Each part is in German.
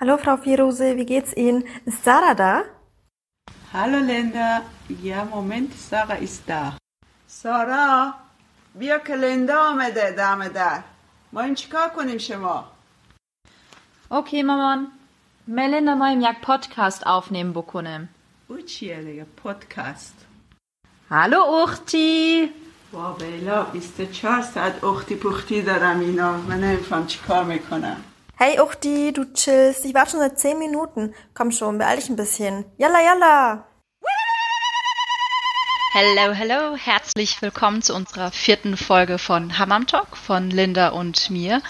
Hallo Frau Firose, wie geht's Ihnen? Ist Sarah da? Hallo Linda. Ja, Moment, Sarah ist da. سارا بیا که لندا آمده دم در ما این چیکار کنیم شما Okay, مامان. Melinda moim jak podcast aufnehmen بکنم. او چیه دیگه پادکست Hallo Uchti. با بیلا 24 ساعت اختی پختی دارم اینا من نمیفهم چیکار می‌کنم Hey Uchti, du chillst. Ich warte schon seit 10 Minuten. Komm schon, beeil dich ein bisschen. Yalla, yalla! Hello, hello, herzlich willkommen zu unserer vierten Folge von Hammam Talk von Linda und mir.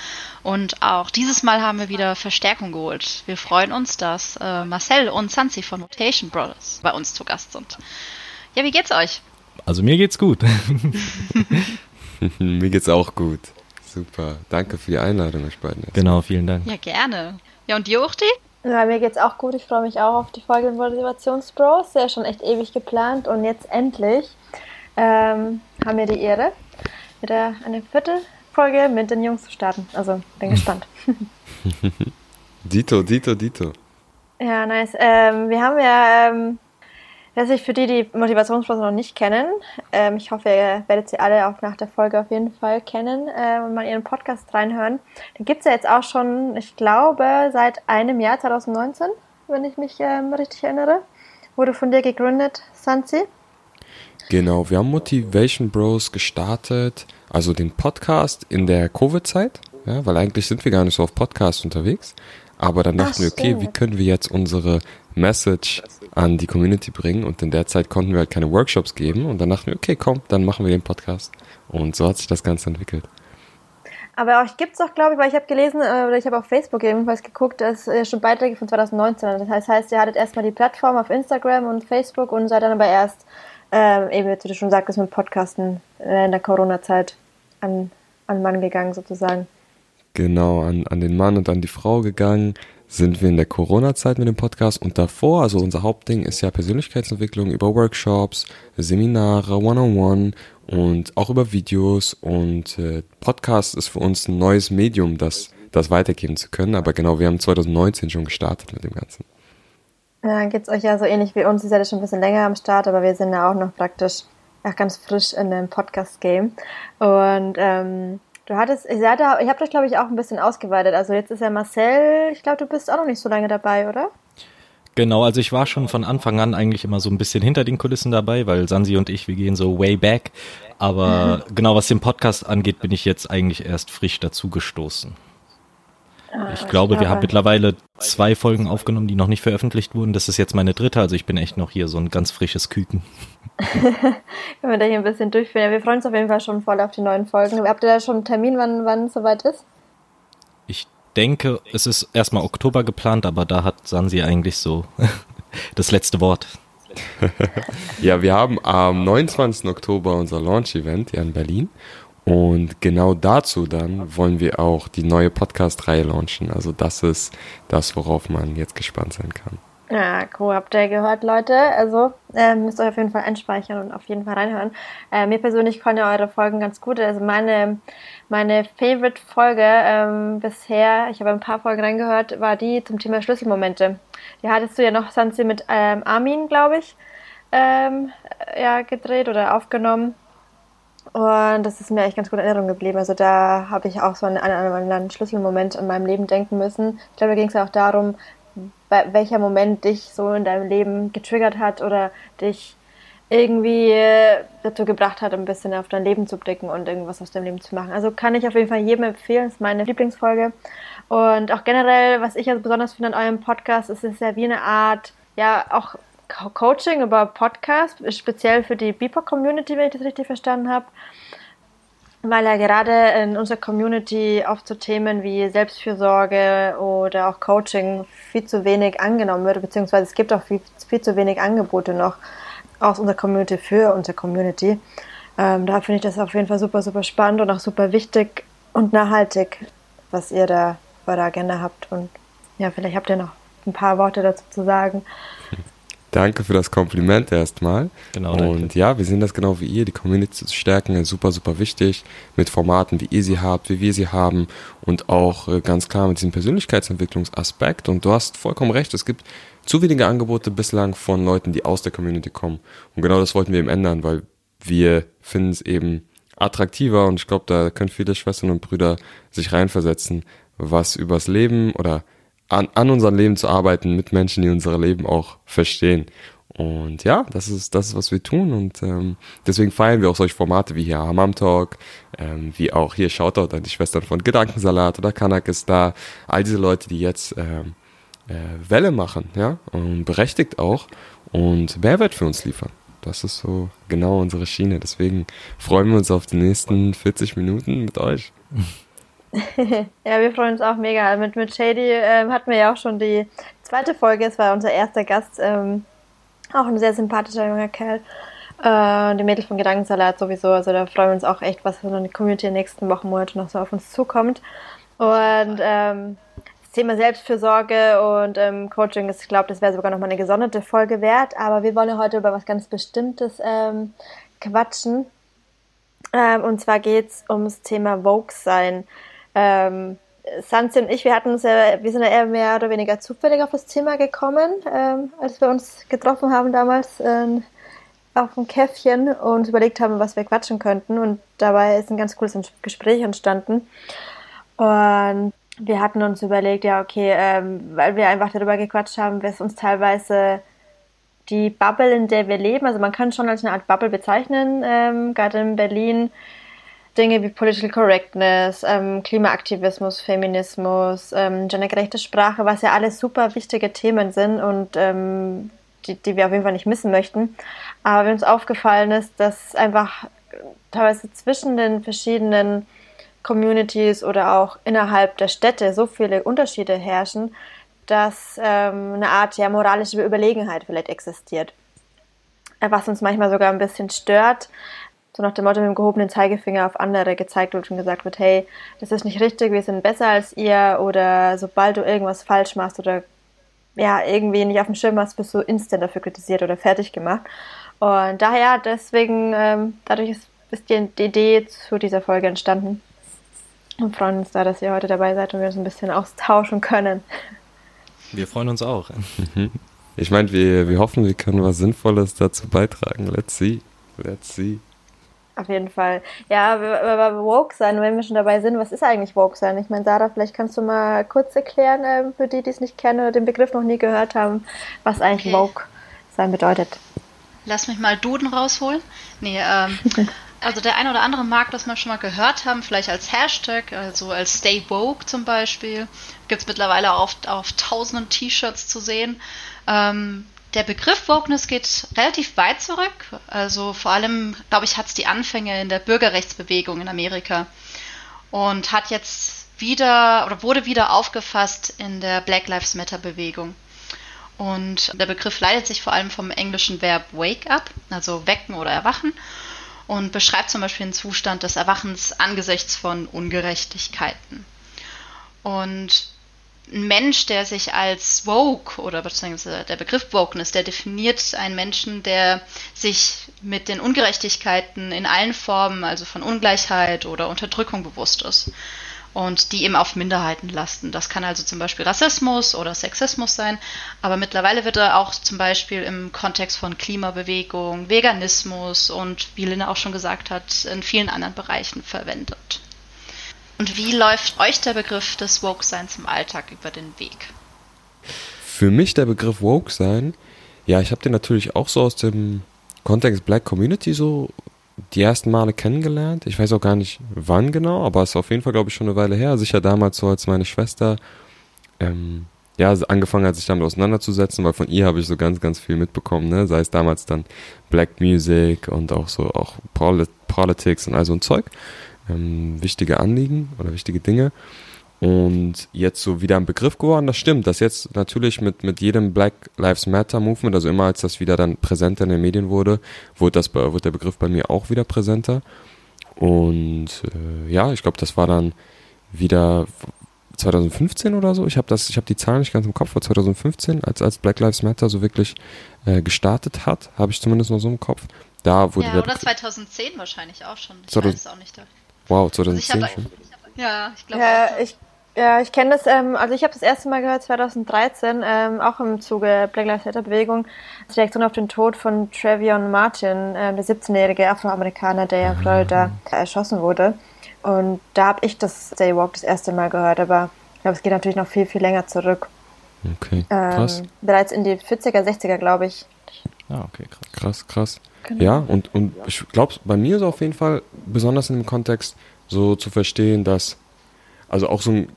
Und auch dieses Mal haben wir wieder Verstärkung geholt. Wir freuen uns, dass äh, Marcel und Sansi von Rotation Brothers bei uns zu Gast sind. Ja, wie geht's euch? Also mir geht's gut. Mir geht's auch gut. Super. Danke für die Einladung, euch beiden. genau, vielen Dank. Ja, gerne. Ja, und dir, Uchti? Ja, mir geht's auch gut. Ich freue mich auch auf die Folge Motivationsbros. Ja, schon echt ewig geplant. Und jetzt endlich ähm, haben wir die Ehre, wieder eine vierte Folge mit den Jungs zu starten. Also bin gespannt. Dito, Dito, Dito. Ja, nice. Ähm, wir haben ja, ähm, weiß ich, für die, die Motivationsbros noch nicht kennen, ähm, ich hoffe, ihr werdet sie alle auch nach der Folge auf jeden Fall kennen äh, und mal ihren Podcast reinhören. Den gibt's ja jetzt auch schon, ich glaube, seit einem Jahr, 2019, wenn ich mich ähm, richtig erinnere. Wurde von dir gegründet, Sansi. Genau, wir haben Motivation Bros gestartet, also den Podcast in der Covid-Zeit, ja, weil eigentlich sind wir gar nicht so auf Podcast unterwegs. Aber dann Ach, dachten wir, okay, stimmt. wie können wir jetzt unsere Message an die Community bringen? Und in der Zeit konnten wir halt keine Workshops geben. Und dann dachten wir, okay, komm, dann machen wir den Podcast. Und so hat sich das Ganze entwickelt. Aber euch gibt's auch, glaube ich, weil ich habe gelesen, äh, oder ich habe auf Facebook ebenfalls geguckt, dass äh, schon Beiträge von 2019. Das heißt, heißt, ihr hattet erstmal die Plattform auf Instagram und Facebook und seid dann aber erst, ähm, eben, wie du schon sagtest, mit Podcasten äh, in der Corona-Zeit an, an Mann gegangen, sozusagen. Genau, an, an den Mann und an die Frau gegangen sind wir in der Corona-Zeit mit dem Podcast und davor, also unser Hauptding ist ja Persönlichkeitsentwicklung über Workshops, Seminare, One-on-One und auch über Videos und äh, Podcast ist für uns ein neues Medium, das, das weitergeben zu können, aber genau, wir haben 2019 schon gestartet mit dem Ganzen. Ja, geht's euch ja so ähnlich wie uns. Ihr seid ja schon ein bisschen länger am Start, aber wir sind ja auch noch praktisch ja, ganz frisch in dem Podcast-Game. Und ähm, du hattest, seid da, ihr habt euch, glaube ich, auch ein bisschen ausgeweitet. Also jetzt ist ja Marcel, ich glaube, du bist auch noch nicht so lange dabei, oder? Genau, also ich war schon von Anfang an eigentlich immer so ein bisschen hinter den Kulissen dabei, weil Sansi und ich, wir gehen so way back. Aber genau was den Podcast angeht, bin ich jetzt eigentlich erst frisch dazugestoßen. Ich glaube, wir haben mittlerweile zwei Folgen aufgenommen, die noch nicht veröffentlicht wurden. Das ist jetzt meine dritte, also ich bin echt noch hier so ein ganz frisches Küken. Können wir da hier ein bisschen durchführen. Ja, wir freuen uns auf jeden Fall schon voll auf die neuen Folgen. Habt ihr da schon einen Termin, wann, wann es soweit ist? Ich denke, es ist erstmal Oktober geplant, aber da hat Sansi eigentlich so das letzte Wort. Ja, wir haben am 29. Oktober unser Launch-Event hier in Berlin und genau dazu dann wollen wir auch die neue Podcast-Reihe launchen. Also das ist das, worauf man jetzt gespannt sein kann. Ja, cool, habt ihr gehört, Leute. Also äh, müsst ihr auf jeden Fall einspeichern und auf jeden Fall reinhören. Äh, mir persönlich fanden ja eure Folgen ganz gut. Also meine, meine Favorite-Folge ähm, bisher, ich habe ein paar Folgen reingehört, war die zum Thema Schlüsselmomente. Die hattest du ja noch, Sansi, mit ähm, Armin, glaube ich, ähm, ja, gedreht oder aufgenommen. Und das ist mir echt ganz gut in Erinnerung geblieben. Also da habe ich auch so einen, einen anderen Schlüsselmoment in meinem Leben denken müssen. Ich glaube, da ging es ja auch darum, welcher Moment dich so in deinem Leben getriggert hat oder dich irgendwie äh, dazu gebracht hat, ein bisschen auf dein Leben zu blicken und irgendwas aus deinem Leben zu machen. Also kann ich auf jeden Fall jedem empfehlen. Das ist meine Lieblingsfolge. Und auch generell, was ich also besonders finde an eurem Podcast, ist es ja wie eine Art, ja, auch Co- Coaching über Podcast, speziell für die BIPOC-Community, wenn ich das richtig verstanden habe weil ja gerade in unserer Community oft so Themen wie Selbstfürsorge oder auch Coaching viel zu wenig angenommen wird, beziehungsweise es gibt auch viel, viel zu wenig Angebote noch aus unserer Community für unsere Community. Ähm, da finde ich das auf jeden Fall super, super spannend und auch super wichtig und nachhaltig, was ihr da bei der Agenda habt. Und ja, vielleicht habt ihr noch ein paar Worte dazu zu sagen. Danke für das Kompliment erstmal. Genau, danke. Und ja, wir sehen das genau wie ihr. Die Community zu stärken ist super, super wichtig. Mit Formaten, wie ihr sie habt, wie wir sie haben. Und auch äh, ganz klar mit diesem Persönlichkeitsentwicklungsaspekt. Und du hast vollkommen recht. Es gibt zu wenige Angebote bislang von Leuten, die aus der Community kommen. Und genau das wollten wir eben ändern, weil wir finden es eben attraktiver und ich glaube, da können viele Schwestern und Brüder sich reinversetzen, was übers Leben oder an, an unserem Leben zu arbeiten mit Menschen, die unser Leben auch verstehen. Und ja, das ist das, ist, was wir tun. Und ähm, deswegen feiern wir auch solche Formate wie hier Hammam Talk, ähm, wie auch hier Shoutout an die Schwestern von Gedankensalat oder Kanak ist da. All diese Leute, die jetzt ähm, äh, Welle machen, ja, und berechtigt auch und Mehrwert für uns liefern. Das ist so genau unsere Schiene. Deswegen freuen wir uns auf die nächsten 40 Minuten mit euch. ja, wir freuen uns auch mega. Mit, mit Shady ähm, hatten wir ja auch schon die zweite Folge. Es war unser erster Gast. Ähm, auch ein sehr sympathischer junger Kerl. Äh, die Mädels von Gedankensalat sowieso. Also da freuen wir uns auch echt, was von der Community in den nächsten Wochen, Monaten noch so auf uns zukommt. Und ähm, das Thema Selbstfürsorge und ähm, Coaching, ich glaube, das wäre sogar noch mal eine gesonderte Folge wert. Aber wir wollen heute über was ganz Bestimmtes ähm, quatschen. Ähm, und zwar geht es ums Thema Vogue sein. Ähm, Sanzi und ich, wir hatten uns ja, wir sind ja eher mehr oder weniger zufällig auf das Thema gekommen, ähm, als wir uns getroffen haben damals äh, auf dem Käffchen und überlegt haben, was wir quatschen könnten. Und dabei ist ein ganz cooles Gespräch entstanden. Und wir hatten uns überlegt, ja, okay, ähm, weil wir einfach darüber gequatscht haben, was uns teilweise die Bubble, in der wir leben, also man kann schon als eine Art Bubble bezeichnen, ähm, gerade in Berlin, Dinge wie Political Correctness, ähm, Klimaaktivismus, Feminismus, ähm, gendergerechte Sprache, was ja alles super wichtige Themen sind und ähm, die, die wir auf jeden Fall nicht missen möchten. Aber wenn uns aufgefallen ist, dass einfach teilweise zwischen den verschiedenen Communities oder auch innerhalb der Städte so viele Unterschiede herrschen, dass ähm, eine Art ja, moralische Überlegenheit vielleicht existiert. Was uns manchmal sogar ein bisschen stört, so nach dem Motto mit dem gehobenen Zeigefinger auf andere gezeigt wird und gesagt wird, hey, das ist nicht richtig, wir sind besser als ihr oder sobald du irgendwas falsch machst oder ja, irgendwie nicht auf dem Schirm hast, bist du instant dafür kritisiert oder fertig gemacht. Und daher, deswegen, ähm, dadurch ist, ist die, die Idee zu dieser Folge entstanden. Und freuen uns da, dass ihr heute dabei seid und wir uns ein bisschen austauschen können. Wir freuen uns auch. Ich meine, wir, wir hoffen, wir können was Sinnvolles dazu beitragen. Let's see. Let's see. Auf jeden Fall. Ja, aber Woke sein, wenn wir schon dabei sind, was ist eigentlich Woke sein? Ich meine, Sarah, vielleicht kannst du mal kurz erklären, äh, für die, die es nicht kennen oder den Begriff noch nie gehört haben, was eigentlich okay. Woke sein bedeutet. Lass mich mal Duden rausholen. Nee, ähm, also der eine oder andere mag das mal schon mal gehört haben, vielleicht als Hashtag, also als Stay Woke zum Beispiel. Gibt es mittlerweile auf, auf tausenden T-Shirts zu sehen. Ähm, der Begriff Wokeness geht relativ weit zurück. Also vor allem, glaube ich, hat es die Anfänge in der Bürgerrechtsbewegung in Amerika und hat jetzt wieder oder wurde wieder aufgefasst in der Black Lives Matter Bewegung. Und der Begriff leitet sich vor allem vom englischen Verb wake up, also wecken oder erwachen, und beschreibt zum Beispiel den Zustand des Erwachens angesichts von Ungerechtigkeiten. Und ein Mensch, der sich als woke oder beziehungsweise der Begriff Wokeness, der definiert einen Menschen, der sich mit den Ungerechtigkeiten in allen Formen, also von Ungleichheit oder Unterdrückung bewusst ist und die eben auf Minderheiten lasten. Das kann also zum Beispiel Rassismus oder Sexismus sein, aber mittlerweile wird er auch zum Beispiel im Kontext von Klimabewegung, Veganismus und wie Linda auch schon gesagt hat, in vielen anderen Bereichen verwendet. Und wie läuft euch der Begriff des Woke-Seins im Alltag über den Weg? Für mich der Begriff Woke-Sein, ja, ich habe den natürlich auch so aus dem Kontext Black Community so die ersten Male kennengelernt. Ich weiß auch gar nicht wann genau, aber es ist auf jeden Fall, glaube ich, schon eine Weile her. Sicher damals so, als meine Schwester ähm, ja, angefangen hat, sich damit auseinanderzusetzen, weil von ihr habe ich so ganz, ganz viel mitbekommen, ne? Sei es damals dann Black Music und auch so auch Polit Politics und all so ein Zeug ähm, wichtige Anliegen oder wichtige Dinge. Und jetzt so wieder ein Begriff geworden, das stimmt, dass jetzt natürlich mit, mit jedem Black Lives Matter Movement, also immer als das wieder dann präsenter in den Medien wurde, wurde, das, wurde der Begriff bei mir auch wieder präsenter. Und äh, ja, ich glaube, das war dann wieder 2015 oder so. Ich habe das, ich habe die Zahlen nicht ganz im Kopf. War 2015, als als Black Lives Matter so wirklich äh, gestartet hat, habe ich zumindest noch so im Kopf. Da wurde Ja, der oder Begriff- 2010 wahrscheinlich auch schon. Ich 2000 weiß es auch nicht. Wow, Also ich 2010 habe, schon. ja, ich glaube Ja, auch. ich, ja, ich kenne das, ähm, also ich habe das erste Mal gehört 2013, ähm, auch im Zuge Black Lives Matter Bewegung, als Reaktion auf den Tod von Trevion Martin, ähm, der 17-jährige Afroamerikaner, der ja in Florida erschossen wurde. Und da habe ich das Stay Walk das erste Mal gehört, aber ich glaube, es geht natürlich noch viel, viel länger zurück. Okay, krass, Ähm, bereits in die 40er, 60er, glaube ich. Ah, okay, krass. krass, krass. Genau. Ja, und, und ich glaube, bei mir ist auf jeden Fall, besonders in dem Kontext, so zu verstehen, dass, also auch so ein,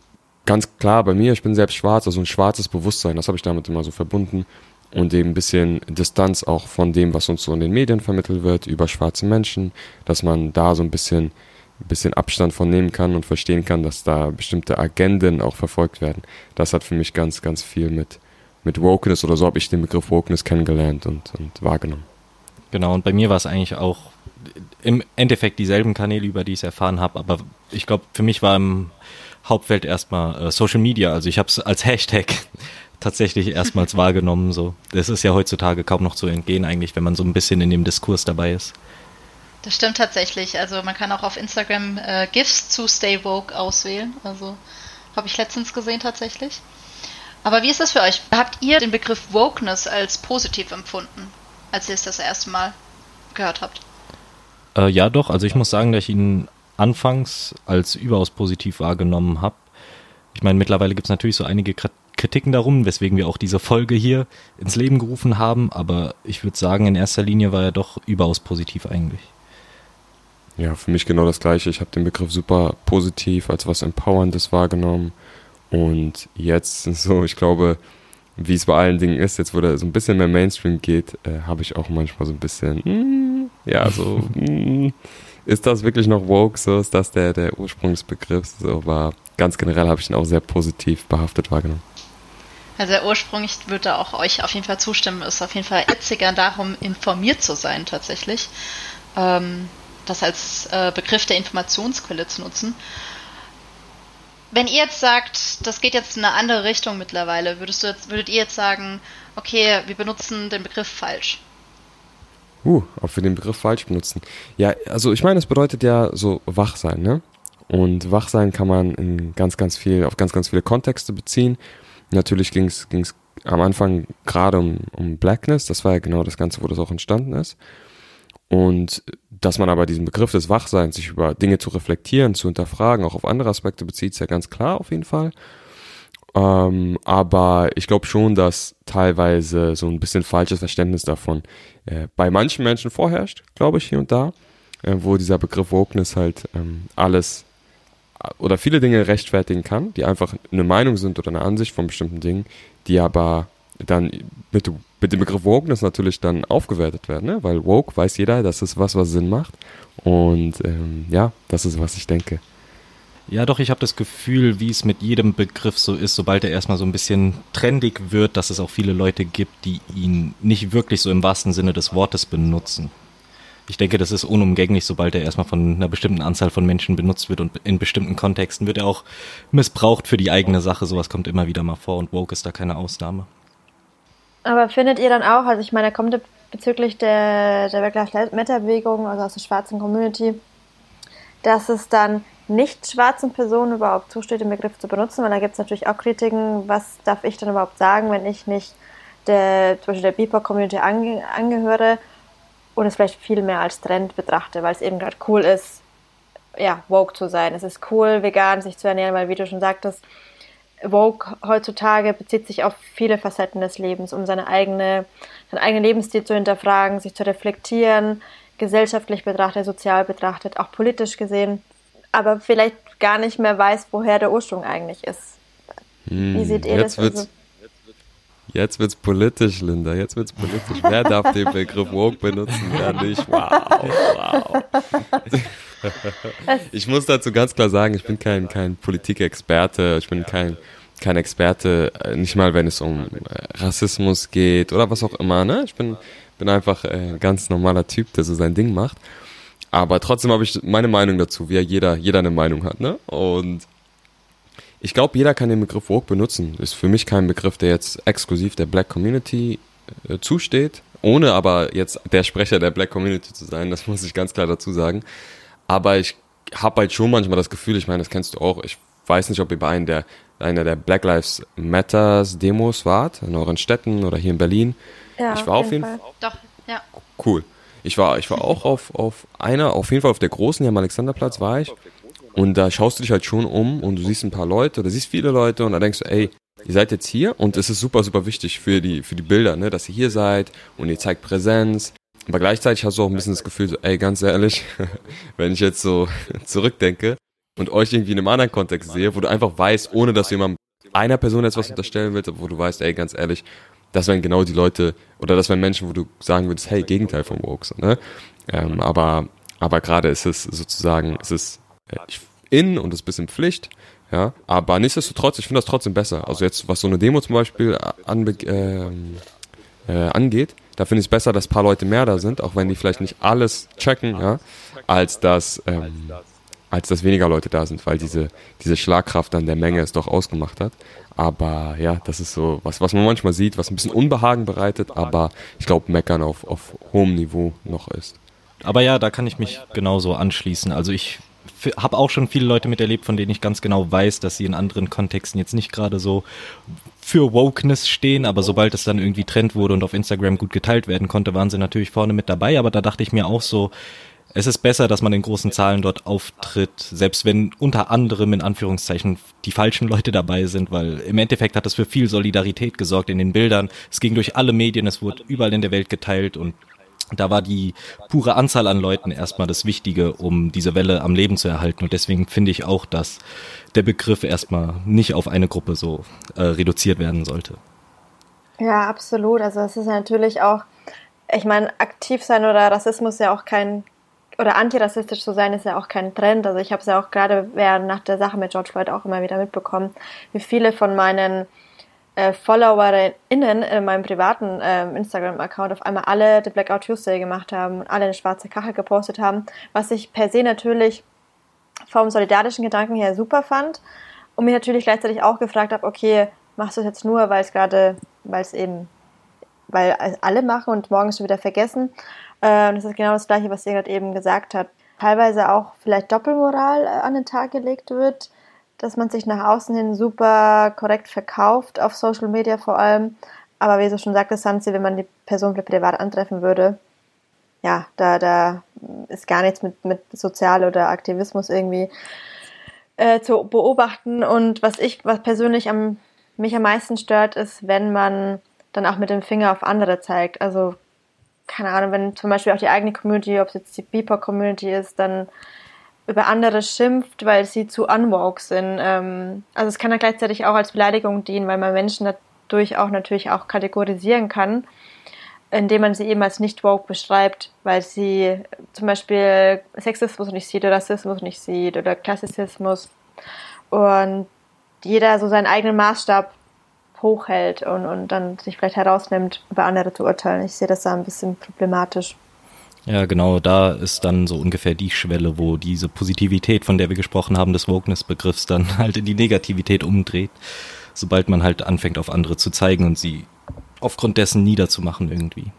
ganz klar bei mir, ich bin selbst schwarz, also ein schwarzes Bewusstsein, das habe ich damit immer so verbunden und eben ein bisschen Distanz auch von dem, was uns so in den Medien vermittelt wird über schwarze Menschen, dass man da so ein bisschen, ein bisschen Abstand von nehmen kann und verstehen kann, dass da bestimmte Agenden auch verfolgt werden. Das hat für mich ganz, ganz viel mit, mit Wokeness oder so habe ich den Begriff Wokeness kennengelernt und, und wahrgenommen. Genau, und bei mir war es eigentlich auch im Endeffekt dieselben Kanäle, über die ich es erfahren habe, aber ich glaube, für mich war im Hauptfeld erstmal äh, Social Media. Also ich habe es als Hashtag tatsächlich erstmals wahrgenommen. So, das ist ja heutzutage kaum noch zu entgehen, eigentlich, wenn man so ein bisschen in dem Diskurs dabei ist. Das stimmt tatsächlich. Also man kann auch auf Instagram äh, GIFs zu Stay Woke auswählen. Also habe ich letztens gesehen tatsächlich. Aber wie ist das für euch? Habt ihr den Begriff Wokeness als positiv empfunden, als ihr es das erste Mal gehört habt? Äh, ja, doch. Also ich muss sagen, dass ich ihn anfangs als überaus positiv wahrgenommen habe. Ich meine, mittlerweile gibt es natürlich so einige Krit- Kritiken darum, weswegen wir auch diese Folge hier ins Leben gerufen haben. Aber ich würde sagen, in erster Linie war er doch überaus positiv eigentlich. Ja, für mich genau das Gleiche. Ich habe den Begriff super positiv als was Empowerndes wahrgenommen. Und jetzt so, ich glaube, wie es bei allen Dingen ist, jetzt wo der so ein bisschen mehr Mainstream geht, äh, habe ich auch manchmal so ein bisschen, mm, ja, so, mm, ist das wirklich noch woke? So ist das der, der Ursprungsbegriff? So, aber ganz generell habe ich ihn auch sehr positiv behaftet wahrgenommen. Also der Ursprung, ich würde auch euch auf jeden Fall zustimmen, ist auf jeden Fall witziger darum, informiert zu sein tatsächlich. Ähm, das als äh, Begriff der Informationsquelle zu nutzen. Wenn ihr jetzt sagt, das geht jetzt in eine andere Richtung mittlerweile, würdest du jetzt, würdet ihr jetzt sagen, okay, wir benutzen den Begriff falsch? Uh, ob wir den Begriff falsch benutzen. Ja, also ich meine, es bedeutet ja so wach sein, ne? Und wach sein kann man in ganz, ganz viel, auf ganz, ganz viele Kontexte beziehen. Natürlich ging es am Anfang gerade um, um Blackness, das war ja genau das Ganze, wo das auch entstanden ist. Und dass man aber diesen Begriff des Wachseins, sich über Dinge zu reflektieren, zu hinterfragen, auch auf andere Aspekte bezieht, ist ja ganz klar auf jeden Fall. Ähm, aber ich glaube schon, dass teilweise so ein bisschen falsches Verständnis davon äh, bei manchen Menschen vorherrscht, glaube ich, hier und da, äh, wo dieser Begriff Wokeness halt ähm, alles äh, oder viele Dinge rechtfertigen kann, die einfach eine Meinung sind oder eine Ansicht von bestimmten Dingen, die aber dann mit, mit dem Begriff Wokeness natürlich dann aufgewertet werden, ne? weil woke weiß jeder, das ist was, was Sinn macht. Und ähm, ja, das ist, was ich denke. Ja, doch, ich habe das Gefühl, wie es mit jedem Begriff so ist, sobald er erstmal so ein bisschen trendig wird, dass es auch viele Leute gibt, die ihn nicht wirklich so im wahrsten Sinne des Wortes benutzen. Ich denke, das ist unumgänglich, sobald er erstmal von einer bestimmten Anzahl von Menschen benutzt wird und in bestimmten Kontexten wird er auch missbraucht für die eigene Sache. Sowas kommt immer wieder mal vor und Woke ist da keine Ausnahme. Aber findet ihr dann auch, also ich meine, da kommt bezüglich der, der Black Lives Matter Bewegung, also aus der schwarzen Community, dass es dann nicht schwarzen Personen überhaupt zusteht, den Begriff zu benutzen, weil da gibt es natürlich auch Kritiken, was darf ich dann überhaupt sagen, wenn ich nicht der, zum Beispiel der BIPOC-Community ange, angehöre und es vielleicht viel mehr als Trend betrachte, weil es eben gerade cool ist, ja, woke zu sein. Es ist cool, vegan sich zu ernähren, weil wie du schon sagtest, Vogue heutzutage bezieht sich auf viele Facetten des Lebens, um seine eigene, seinen eigenen Lebensstil zu hinterfragen, sich zu reflektieren, gesellschaftlich betrachtet, sozial betrachtet, auch politisch gesehen, aber vielleicht gar nicht mehr weiß, woher der Ursprung eigentlich ist. Wie seht ihr jetzt das? Wird's, Also, jetzt wird's politisch, Linda. Jetzt wird's politisch. Wer darf den Begriff woke benutzen, wer nicht? Wow, wow. Ich muss dazu ganz klar sagen, ich bin kein, kein Politikexperte. Ich bin kein, kein Experte, äh, nicht mal wenn es um äh, Rassismus geht oder was auch immer. Ne? Ich bin, bin einfach äh, ein ganz normaler Typ, der so sein Ding macht. Aber trotzdem habe ich meine Meinung dazu, wie ja jeder, jeder eine Meinung hat. Ne? Und ich glaube, jeder kann den Begriff Woke benutzen. Ist für mich kein Begriff, der jetzt exklusiv der Black Community äh, zusteht, ohne aber jetzt der Sprecher der Black Community zu sein, das muss ich ganz klar dazu sagen. Aber ich habe halt schon manchmal das Gefühl, ich meine, das kennst du auch, ich weiß nicht, ob ihr bei einem der, einer der Black Lives Matters Demos wart, in euren Städten oder hier in Berlin. Ja, ich war auf jeden Fall. Doch, ja. Cool. Ich war, ich war auch auf, auf einer, auf jeden Fall auf der großen, hier am Alexanderplatz war ich. Und da schaust du dich halt schon um und du siehst ein paar Leute oder siehst viele Leute und da denkst du, ey, ihr seid jetzt hier und es ist super, super wichtig für die, für die Bilder, ne, dass ihr hier seid und ihr zeigt Präsenz. Aber gleichzeitig hast du auch ein bisschen das Gefühl, so, ey, ganz ehrlich, wenn ich jetzt so zurückdenke und euch irgendwie in einem anderen Kontext sehe, wo du einfach weißt, ohne dass du jemandem einer Person jetzt was unterstellen willst, wo du weißt, ey, ganz ehrlich, das wären genau die Leute, oder das wären Menschen, wo du sagen würdest, hey, Gegenteil von Woke, so, ne? Ähm, aber, aber gerade ist es sozusagen, es ist äh, in und ist ein bisschen Pflicht, ja, aber nichtsdestotrotz, ich finde das trotzdem besser. Also jetzt, was so eine Demo zum Beispiel anbe äh, äh, angeht, da finde ich es besser, dass ein paar Leute mehr da sind, auch wenn die vielleicht nicht alles checken, ja, als dass, ähm, als dass weniger Leute da sind, weil diese, diese Schlagkraft an der Menge es doch ausgemacht hat. Aber ja, das ist so, was, was man manchmal sieht, was ein bisschen Unbehagen bereitet, aber ich glaube, Meckern auf, auf hohem Niveau noch ist. Aber ja, da kann ich mich genauso anschließen. Also ich habe auch schon viele Leute miterlebt, von denen ich ganz genau weiß, dass sie in anderen Kontexten jetzt nicht gerade so für Wokeness stehen, aber sobald es dann irgendwie Trend wurde und auf Instagram gut geteilt werden konnte, waren sie natürlich vorne mit dabei. Aber da dachte ich mir auch so, es ist besser, dass man in großen Zahlen dort auftritt, selbst wenn unter anderem in Anführungszeichen die falschen Leute dabei sind, weil im Endeffekt hat das für viel Solidarität gesorgt in den Bildern. Es ging durch alle Medien, es wurde überall in der Welt geteilt und da war die pure Anzahl an Leuten erstmal das Wichtige, um diese Welle am Leben zu erhalten. Und deswegen finde ich auch, dass der Begriff erstmal nicht auf eine Gruppe so äh, reduziert werden sollte. Ja, absolut. Also es ist natürlich auch, ich meine, aktiv sein oder Rassismus ja auch kein, oder antirassistisch zu sein ist ja auch kein Trend. Also ich habe es ja auch gerade während nach der Sache mit George Floyd auch immer wieder mitbekommen, wie viele von meinen äh, FollowerInnen in meinem privaten äh, Instagram-Account auf einmal alle The Blackout Tuesday gemacht haben und alle eine schwarze Kachel gepostet haben, was ich per se natürlich vom solidarischen Gedanken her super fand und mir natürlich gleichzeitig auch gefragt habe, okay, machst du es jetzt nur, weil es gerade, weil es eben, weil alle machen und morgen schon wieder vergessen. Äh, das ist genau das Gleiche, was ihr gerade eben gesagt hat. Teilweise auch vielleicht Doppelmoral äh, an den Tag gelegt wird dass man sich nach außen hin super korrekt verkauft, auf Social Media vor allem. Aber wie du schon sagte, Sansi, wenn man die Person privat antreffen würde, ja, da, da ist gar nichts mit, mit Sozial- oder Aktivismus irgendwie äh, zu beobachten. Und was ich, was persönlich am, mich am meisten stört, ist, wenn man dann auch mit dem Finger auf andere zeigt. Also, keine Ahnung, wenn zum Beispiel auch die eigene Community, ob es jetzt die BIPOC-Community ist, dann über andere schimpft, weil sie zu unwoke sind. Ähm, also es kann ja gleichzeitig auch als Beleidigung dienen, weil man Menschen dadurch auch natürlich auch kategorisieren kann, indem man sie eben als nicht woke beschreibt, weil sie zum Beispiel Sexismus nicht sieht oder Rassismus nicht sieht oder Klassizismus und jeder so seinen eigenen Maßstab hochhält und, und dann sich vielleicht herausnimmt, über andere zu urteilen. Ich sehe das da ein bisschen problematisch. Ja, genau, da ist dann so ungefähr die Schwelle, wo diese Positivität, von der wir gesprochen haben, des Wokeness-Begriffs dann halt in die Negativität umdreht, sobald man halt anfängt, auf andere zu zeigen und sie aufgrund dessen niederzumachen irgendwie.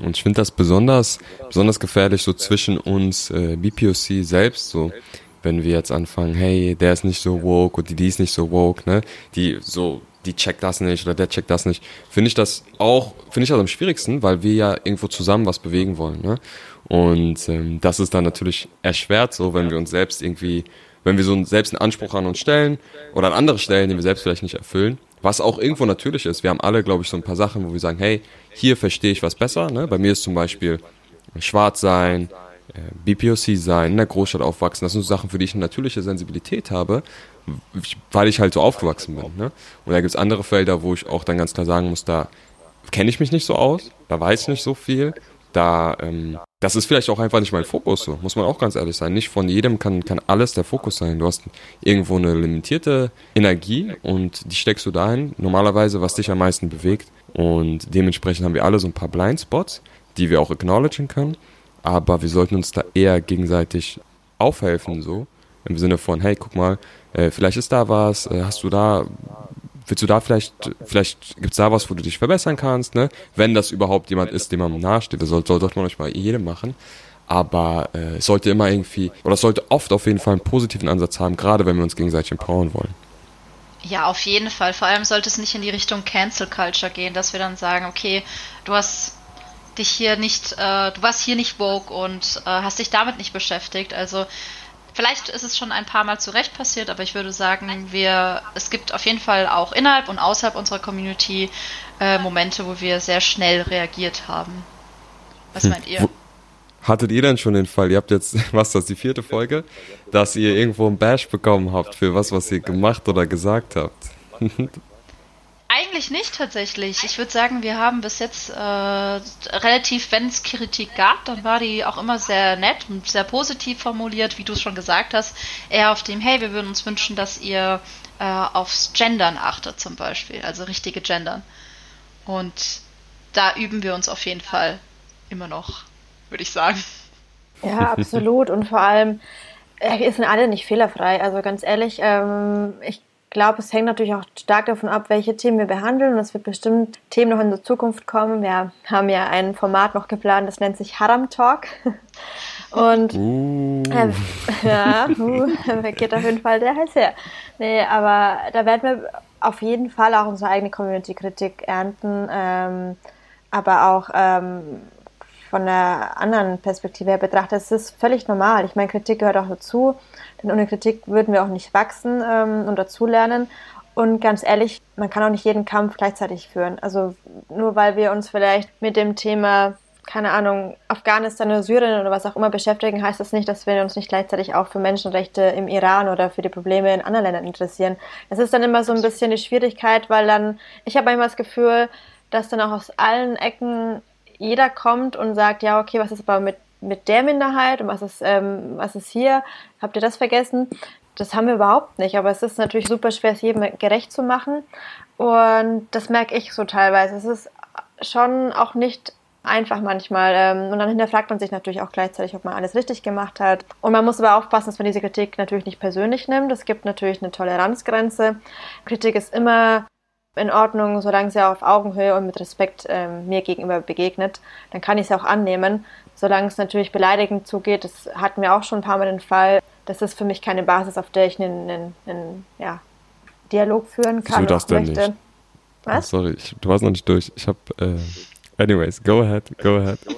Und ich finde das besonders, besonders gefährlich so zwischen uns äh, BPOC selbst, so wenn wir jetzt anfangen, hey, der ist nicht so woke und die, die ist nicht so woke, ne? Die so die checkt das nicht oder der checkt das nicht, finde ich das auch, finde ich das am schwierigsten, weil wir ja irgendwo zusammen was bewegen wollen. Ne? Und ähm, das ist dann natürlich erschwert, so wenn wir uns selbst irgendwie, wenn wir so einen, selbst einen Anspruch an uns stellen oder an andere stellen, den wir selbst vielleicht nicht erfüllen. Was auch irgendwo natürlich ist. Wir haben alle, glaube ich, so ein paar Sachen, wo wir sagen, hey, hier verstehe ich was besser. Ne? Bei mir ist zum Beispiel schwarz sein, äh, BPOC sein, in der Großstadt aufwachsen. Das sind so Sachen, für die ich eine natürliche Sensibilität habe, weil ich halt so aufgewachsen bin. Ne? Und da gibt es andere Felder, wo ich auch dann ganz klar sagen muss, da kenne ich mich nicht so aus, da weiß ich nicht so viel, da ähm, das ist vielleicht auch einfach nicht mein Fokus, so muss man auch ganz ehrlich sein. Nicht von jedem kann, kann alles der Fokus sein. Du hast irgendwo eine limitierte Energie und die steckst du dahin, normalerweise, was dich am meisten bewegt. Und dementsprechend haben wir alle so ein paar Blindspots, die wir auch acknowledgen können. Aber wir sollten uns da eher gegenseitig aufhelfen, so im Sinne von, hey, guck mal, äh, vielleicht ist da was, äh, hast du da, willst du da vielleicht, vielleicht gibt's da was, wo du dich verbessern kannst, ne? Wenn das überhaupt jemand ist, dem man nahesteht, das sollte, sollte man euch bei jedem machen. Aber äh, es sollte immer irgendwie, oder es sollte oft auf jeden Fall einen positiven Ansatz haben, gerade wenn wir uns gegenseitig empowern wollen. Ja, auf jeden Fall. Vor allem sollte es nicht in die Richtung Cancel Culture gehen, dass wir dann sagen, okay, du hast dich hier nicht, äh, du warst hier nicht woke und äh, hast dich damit nicht beschäftigt. Also vielleicht ist es schon ein paar Mal zu Recht passiert, aber ich würde sagen, wir, es gibt auf jeden Fall auch innerhalb und außerhalb unserer Community äh, Momente, wo wir sehr schnell reagiert haben. Was Hm. meint ihr? Hattet ihr denn schon den Fall, ihr habt jetzt, was ist das, die vierte Folge, dass ihr irgendwo ein Bash bekommen habt für was, was ihr gemacht oder gesagt habt? Eigentlich nicht tatsächlich. Ich würde sagen, wir haben bis jetzt äh, relativ, wenn es Kritik gab, dann war die auch immer sehr nett und sehr positiv formuliert, wie du es schon gesagt hast. Eher auf dem, hey, wir würden uns wünschen, dass ihr äh, aufs Gendern achtet zum Beispiel, also richtige Gendern. Und da üben wir uns auf jeden Fall immer noch, würde ich sagen. Ja, absolut. Und vor allem, äh, wir sind alle nicht fehlerfrei. Also ganz ehrlich, ähm, ich glaube, es hängt natürlich auch stark davon ab, welche Themen wir behandeln. Und es wird bestimmt Themen noch in der Zukunft kommen. Wir haben ja ein Format noch geplant, das nennt sich Haram Talk. Und Uh, ähm, ja, uh, geht auf jeden Fall der heiß her. Nee, aber da werden wir auf jeden Fall auch unsere eigene Community-Kritik ernten, ähm, aber auch ähm, von einer anderen Perspektive her betrachtet, es ist völlig normal. Ich meine, Kritik gehört auch dazu, denn ohne Kritik würden wir auch nicht wachsen ähm, und dazulernen. Und ganz ehrlich, man kann auch nicht jeden Kampf gleichzeitig führen. Also nur weil wir uns vielleicht mit dem Thema, keine Ahnung, Afghanistan oder Syrien oder was auch immer beschäftigen, heißt das nicht, dass wir uns nicht gleichzeitig auch für Menschenrechte im Iran oder für die Probleme in anderen Ländern interessieren. Das ist dann immer so ein bisschen die Schwierigkeit, weil dann, ich habe manchmal das Gefühl, dass dann auch aus allen Ecken jeder kommt und sagt, ja, okay, was ist aber mit, mit der Minderheit und was ist, ähm, was ist hier? Habt ihr das vergessen? Das haben wir überhaupt nicht, aber es ist natürlich super schwer, es jedem gerecht zu machen. Und das merke ich so teilweise. Es ist schon auch nicht einfach manchmal. Ähm, und dann hinterfragt man sich natürlich auch gleichzeitig, ob man alles richtig gemacht hat. Und man muss aber aufpassen, dass man diese Kritik natürlich nicht persönlich nimmt. Es gibt natürlich eine Toleranzgrenze. Kritik ist immer in Ordnung, solange sie auf Augenhöhe und mit Respekt ähm, mir gegenüber begegnet, dann kann ich sie auch annehmen. Solange es natürlich beleidigend zugeht, das hatten wir auch schon ein paar Mal den Fall, das ist für mich keine Basis, auf der ich einen, einen, einen ja, Dialog führen kann. Das oder auch denn möchte. nicht? Was? sorry, ich, du warst noch nicht durch. Ich hab, äh, anyways, go ahead, go ahead.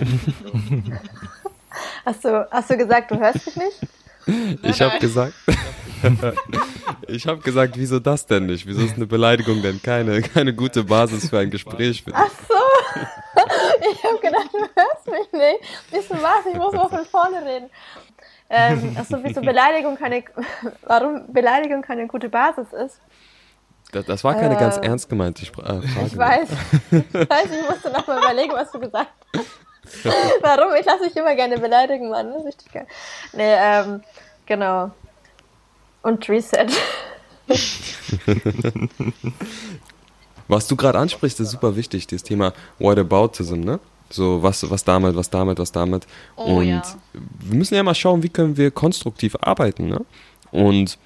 Hast du, hast du gesagt, du hörst mich nicht? Ich habe gesagt, ich habe gesagt, wieso das denn nicht? Wieso ist eine Beleidigung denn keine, keine gute Basis für ein Gespräch? Dich? Ach so. Ich habe gedacht, du hörst mich nicht. Wisst du was? Ich muss mal von vorne reden. Ähm, achso, wieso Beleidigung keine, warum Beleidigung keine gute Basis ist? Das, das war keine Äh, ganz ernst gemeinte Spr äh, Frage. Ich weiß. Ich weiß, ich musste noch mal überlegen, was du gesagt hast. Warum? Ich lasse mich immer gerne beleidigen, Mann. Das ist richtig geil. Nee, ähm, genau. Und Reset. Was du gerade ansprichst, ist super wichtig, das Thema Whataboutism, ne? So, was, was damit, was damit, was damit. Oh, und ja. wir müssen ja mal schauen, wie können wir konstruktiv arbeiten, ne? Und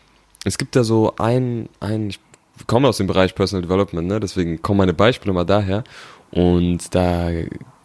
es gibt da so ein, ein, ich komme aus dem Bereich Personal Development, ne? Deswegen kommen meine Beispiele mal daher. Und da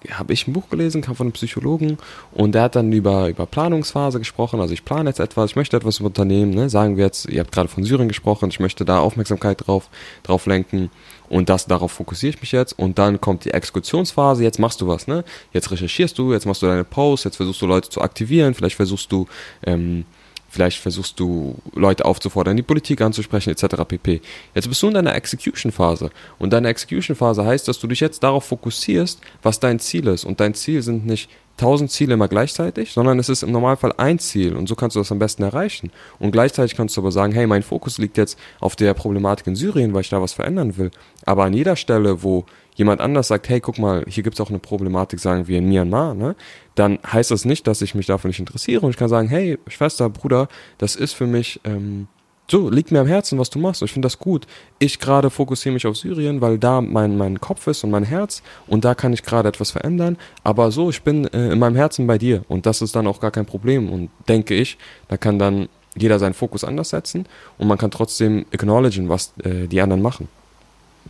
habe ich ein Buch gelesen, kam von einem Psychologen und der hat dann über, über Planungsphase gesprochen. Also ich plane jetzt etwas, ich möchte etwas im Unternehmen, ne? sagen wir jetzt, ihr habt gerade von Syrien gesprochen, ich möchte da Aufmerksamkeit drauf, drauf lenken und das, darauf fokussiere ich mich jetzt und dann kommt die Exekutionsphase, jetzt machst du was, ne? Jetzt recherchierst du, jetzt machst du deine Posts, jetzt versuchst du Leute zu aktivieren, vielleicht versuchst du, ähm, Vielleicht versuchst du Leute aufzufordern, die Politik anzusprechen, etc. pp. Jetzt bist du in deiner Execution-Phase. Und deine Execution-Phase heißt, dass du dich jetzt darauf fokussierst, was dein Ziel ist. Und dein Ziel sind nicht tausend Ziele immer gleichzeitig, sondern es ist im Normalfall ein Ziel. Und so kannst du das am besten erreichen. Und gleichzeitig kannst du aber sagen, hey, mein Fokus liegt jetzt auf der Problematik in Syrien, weil ich da was verändern will. Aber an jeder Stelle, wo jemand anders sagt, hey, guck mal, hier gibt's auch eine Problematik, sagen wir in Myanmar, ne? dann heißt das nicht, dass ich mich dafür nicht interessiere. Und ich kann sagen, hey, Schwester, Bruder, das ist für mich, ähm, so, liegt mir am Herzen, was du machst. Und ich finde das gut. Ich gerade fokussiere mich auf Syrien, weil da mein, mein Kopf ist und mein Herz und da kann ich gerade etwas verändern. Aber so, ich bin äh, in meinem Herzen bei dir und das ist dann auch gar kein Problem. Und denke ich, da kann dann jeder seinen Fokus anders setzen und man kann trotzdem acknowledgen, was äh, die anderen machen.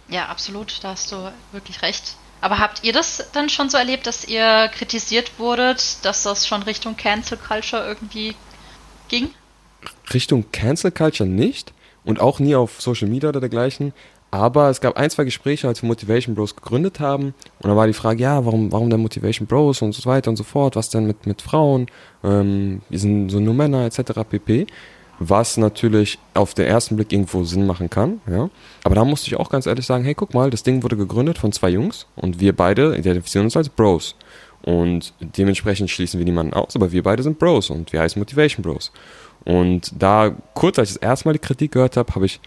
Ja, absolut, da hast du wirklich recht. Aber habt ihr das dann schon so erlebt, dass ihr kritisiert wurdet, dass das schon Richtung Cancel Culture irgendwie ging? Richtung Cancel Culture nicht und auch nie auf Social Media oder dergleichen. Aber es gab ein, zwei Gespräche, als wir Motivation Bros gegründet haben. Und da war die Frage, ja, warum, warum denn Motivation Bros und so weiter und so fort? Was denn mit, mit Frauen? Ähm, wir sind so nur Männer etc. pp. Was natürlich auf den ersten Blick irgendwo Sinn machen kann. Ja. Aber da musste ich auch ganz ehrlich sagen, hey, guck mal, das Ding wurde gegründet von zwei Jungs und wir beide identifizieren uns als Bros. Und dementsprechend schließen wir niemanden aus, aber wir beide sind Bros und wir heißen Motivation Bros. Und da, kurz als ich das erste Mal die Kritik gehört habe, habe ich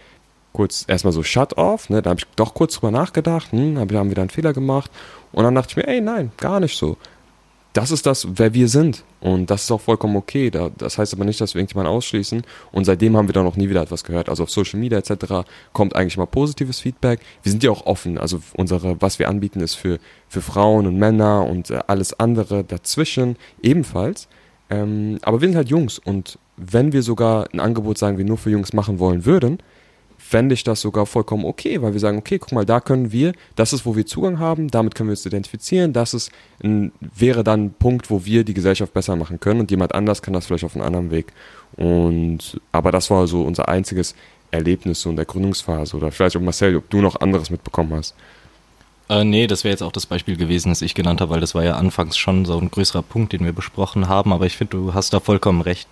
kurz erstmal so Shut off, ne? Da habe ich doch kurz drüber nachgedacht, hm, hab, haben wir da einen Fehler gemacht. Und dann dachte ich mir, ey, nein, gar nicht so. Das ist das, wer wir sind. Und das ist auch vollkommen okay. Da, das heißt aber nicht, dass wir irgendjemanden ausschließen. Und seitdem haben wir da noch nie wieder etwas gehört. Also auf Social Media etc. kommt eigentlich mal positives Feedback. Wir sind ja auch offen. Also unsere, was wir anbieten, ist für, für Frauen und Männer und äh, alles andere dazwischen ebenfalls. Ähm, aber wir sind halt Jungs und wenn wir sogar ein Angebot, sagen wir, nur für Jungs machen wollen würden, fände ich das sogar vollkommen okay, weil wir sagen, okay, guck mal, da können wir, das ist, wo wir Zugang haben, damit können wir uns identifizieren, das ist ein, wäre dann ein Punkt, wo wir die Gesellschaft besser machen können und jemand anders kann das vielleicht auf einem anderen Weg. Und aber das war so unser einziges Erlebnis so in der Gründungsphase oder vielleicht auch Marcel, ob du noch anderes mitbekommen hast. Äh, nee, das wäre jetzt auch das Beispiel gewesen, das ich genannt habe, weil das war ja anfangs schon so ein größerer Punkt, den wir besprochen haben, aber ich finde, du hast da vollkommen recht.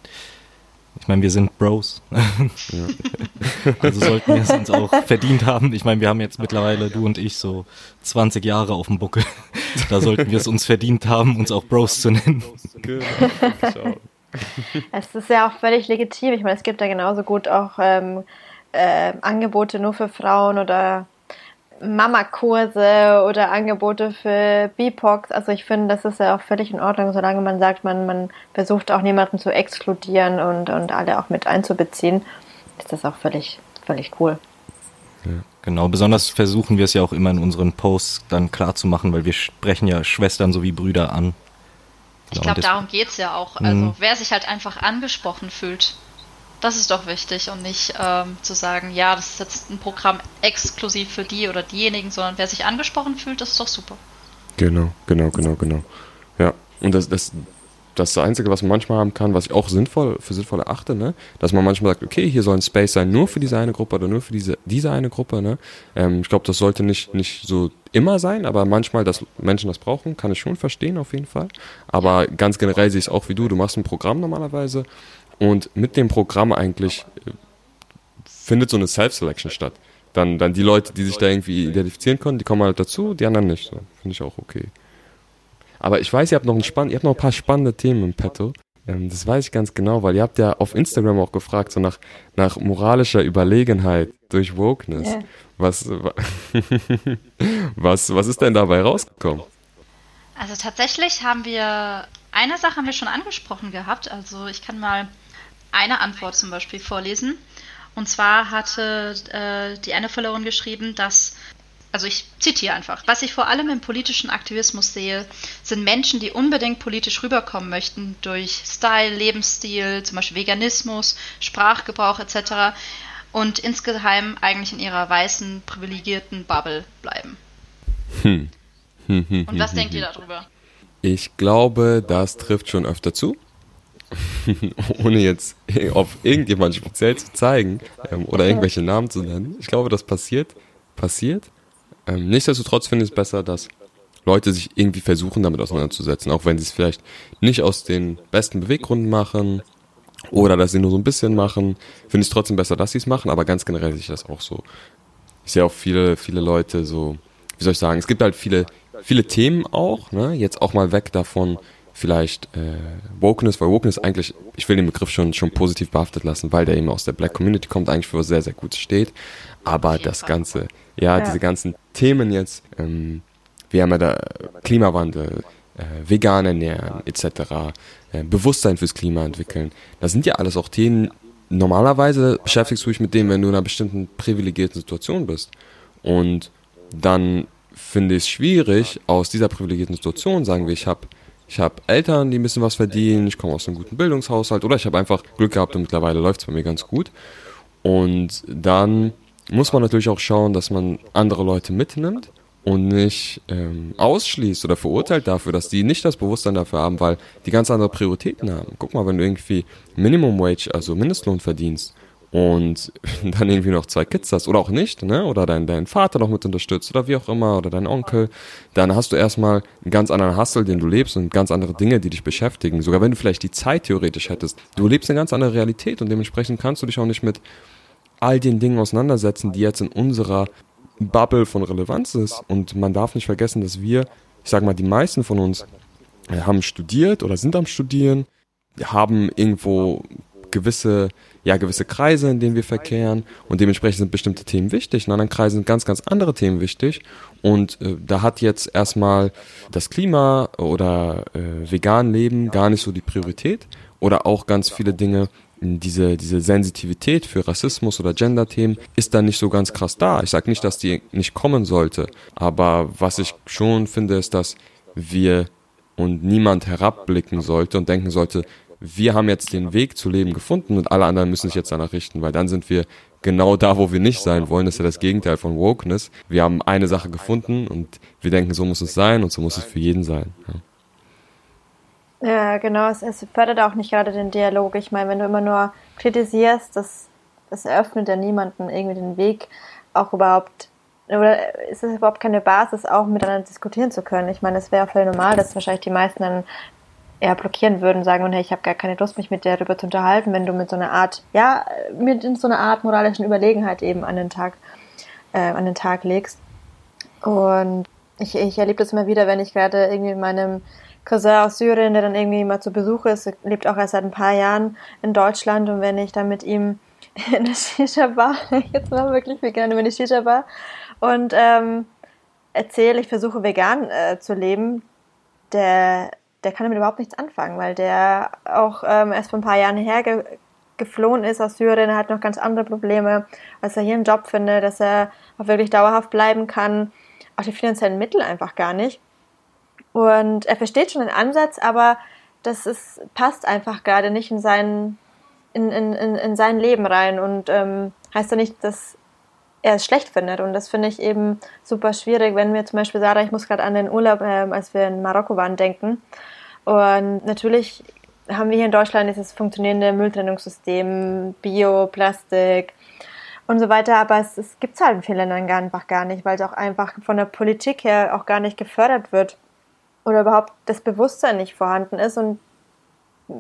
Ich meine, wir sind Bros. Ja. also sollten wir es uns auch verdient haben. Ich meine, wir haben jetzt mittlerweile, du und ich, so 20 Jahre auf dem Buckel. Da sollten wir es uns verdient haben, uns auch Bros zu nennen. Es ist ja auch völlig legitim. Ich meine, es gibt ja genauso gut auch ähm, äh, Angebote nur für Frauen oder Mama-Kurse oder Angebote für BIPOX. Also ich finde, das ist ja auch völlig in Ordnung, solange man sagt, man, man versucht auch niemanden zu exkludieren und, und alle auch mit einzubeziehen, ist das auch völlig, völlig cool. Ja, genau, besonders versuchen wir es ja auch immer in unseren Posts dann klar zu machen, weil wir sprechen ja Schwestern sowie Brüder an. Ich glaube, darum geht es ja auch. Also mhm. wer sich halt einfach angesprochen fühlt, das ist doch wichtig und nicht ähm, zu sagen, ja, das ist jetzt ein Programm exklusiv für die oder diejenigen, sondern wer sich angesprochen fühlt, das ist doch super. Genau, genau, genau, genau. Ja, und das, das, das ist das Einzige, was man manchmal haben kann, was ich auch sinnvoll, für sinnvoll erachte, ne? dass man manchmal sagt, okay, hier soll ein Space sein, nur für diese eine Gruppe oder nur für diese, diese eine Gruppe. Ne? Ähm, ich glaube, das sollte nicht, nicht so immer sein, aber manchmal, dass Menschen das brauchen, kann ich schon verstehen auf jeden Fall. Aber ganz generell sehe ich es auch wie du, du machst ein Programm normalerweise und mit dem Programm eigentlich äh, findet so eine Self-Selection statt. Dann, dann die Leute, die sich da irgendwie identifizieren können, die kommen halt dazu, die anderen nicht. So, Finde ich auch okay. Aber ich weiß, ihr habt noch ein, spann ihr habt noch ein paar spannende Themen im Petto. Ähm, das weiß ich ganz genau, weil ihr habt ja auf Instagram auch gefragt, so nach, nach moralischer Überlegenheit durch Wokeness. Yeah. Was, was, was ist denn dabei rausgekommen? Also tatsächlich haben wir, eine Sache haben wir schon angesprochen gehabt. Also ich kann mal eine Antwort zum Beispiel vorlesen. Und zwar hatte äh, die eine Followerin geschrieben, dass, also ich zitiere einfach, was ich vor allem im politischen Aktivismus sehe, sind Menschen, die unbedingt politisch rüberkommen möchten durch Style, Lebensstil, zum Beispiel Veganismus, Sprachgebrauch etc. und insgeheim eigentlich in ihrer weißen, privilegierten Bubble bleiben. Hm. und was denkt ihr darüber? Ich glaube, das trifft schon öfter zu. ohne jetzt auf irgendjemand speziell zu zeigen ähm, oder irgendwelche Namen zu nennen. Ich glaube, das passiert, passiert. Ähm, nichtsdestotrotz finde ich es besser, dass Leute sich irgendwie versuchen, damit auseinanderzusetzen, auch wenn sie es vielleicht nicht aus den besten Beweggründen machen oder dass sie nur so ein bisschen machen, finde ich es trotzdem besser, dass sie es machen, aber ganz generell sehe ich das auch so. Ich sehe auch viele, viele Leute so, wie soll ich sagen, es gibt halt viele, viele Themen auch, ne, jetzt auch mal weg davon, vielleicht äh, Wokeness, weil Wokeness eigentlich, ich will den Begriff schon, schon positiv behaftet lassen, weil der eben aus der Black Community kommt, eigentlich für was sehr, sehr Gutes steht. Aber das Ganze, ja, ja, diese ganzen Themen jetzt, ähm, wir haben ja da Klimawandel, äh, vegan ernähren, etc., äh, Bewusstsein fürs Klima entwickeln. Das sind ja alles auch Themen, normalerweise beschäftigst du dich mit dem, wenn du in einer bestimmten privilegierten Situation bist. Und dann finde ich es schwierig, aus dieser privilegierten Situation, sagen wir, ich habe ich habe Eltern, die ein bisschen was verdienen, ich komme aus einem guten Bildungshaushalt oder ich habe einfach Glück gehabt und mittlerweile läuft es bei mir ganz gut. Und dann muss man natürlich auch schauen, dass man andere Leute mitnimmt und nicht ähm, ausschließt oder verurteilt dafür, dass die nicht das Bewusstsein dafür haben, weil die ganz andere Prioritäten haben. Guck mal, wenn du irgendwie Minimum Wage, also Mindestlohn verdienst und dann irgendwie noch zwei Kids hast oder auch nicht, ne? Oder dein, dein Vater noch mit unterstützt oder wie auch immer oder dein Onkel, dann hast du erstmal einen ganz anderen Hustle, den du lebst und ganz andere Dinge, die dich beschäftigen. Sogar wenn du vielleicht die Zeit theoretisch hättest. Du lebst eine ganz andere Realität und dementsprechend kannst du dich auch nicht mit all den Dingen auseinandersetzen, die jetzt in unserer Bubble von Relevanz ist. Und man darf nicht vergessen, dass wir, ich sage mal, die meisten von uns haben studiert oder sind am Studieren, haben irgendwo gewisse, ja, gewisse Kreise, in denen wir verkehren und dementsprechend sind bestimmte Themen wichtig. In anderen Kreisen sind ganz, ganz andere Themen wichtig und äh, da hat jetzt erstmal das Klima oder äh, vegan Leben gar nicht so die Priorität oder auch ganz viele Dinge, diese, diese Sensitivität für Rassismus oder Gender-Themen ist dann nicht so ganz krass da. Ich sage nicht, dass die nicht kommen sollte, aber was ich schon finde, ist, dass wir und niemand herabblicken sollte und denken sollte, wir haben jetzt den Weg zu leben gefunden und alle anderen müssen sich jetzt danach richten, weil dann sind wir genau da, wo wir nicht sein wollen. Das ist ja das Gegenteil von Wokeness. Wir haben eine Sache gefunden und wir denken, so muss es sein und so muss es für jeden sein. Ja. Ja, genau. Es, es, fördert auch nicht gerade den Dialog. Ich meine, wenn du immer nur kritisierst, das, das eröffnet ja niemanden irgendwie den Weg, auch überhaupt, oder ist es überhaupt keine Basis, auch miteinander diskutieren zu können? Ich meine, es wäre völlig normal, dass wahrscheinlich die meisten dann eher blockieren würden, sagen, und hey, ich habe gar keine Lust, mich mit dir darüber zu unterhalten, wenn du mit so einer Art, ja, mit so einer Art moralischen Überlegenheit eben an den Tag, äh, an den Tag legst. Und ich, ich erlebe das immer wieder, wenn ich gerade irgendwie in meinem Cousin aus Syrien, der dann irgendwie mal zu Besuch ist, lebt auch erst seit ein paar Jahren in Deutschland und wenn ich dann mit ihm in der Shisha-Bar, jetzt mal wirklich wir gerne in die Shisha-Bar und ähm, erzähle, ich versuche vegan äh, zu leben, der, der kann damit überhaupt nichts anfangen, weil der auch ähm, erst vor ein paar Jahren herge geflohen ist aus Syrien, er hat noch ganz andere Probleme, als er hier einen Job findet, dass er auch wirklich dauerhaft bleiben kann, auch die finanziellen Mittel einfach gar nicht. Und er versteht schon den Ansatz, aber das ist, passt einfach gerade nicht in sein, in, in, in, in sein Leben rein und ähm, heißt ja nicht, dass er es schlecht findet. Und das finde ich eben super schwierig, wenn wir zum Beispiel, Sarah, ich muss gerade an den Urlaub, äh, als wir in Marokko waren, denken. Und natürlich haben wir hier in Deutschland dieses funktionierende Mülltrennungssystem, Bio, Plastik und so weiter, aber es, es gibt es halt in vielen Ländern einfach gar nicht, weil es auch einfach von der Politik her auch gar nicht gefördert wird oder überhaupt das Bewusstsein nicht vorhanden ist und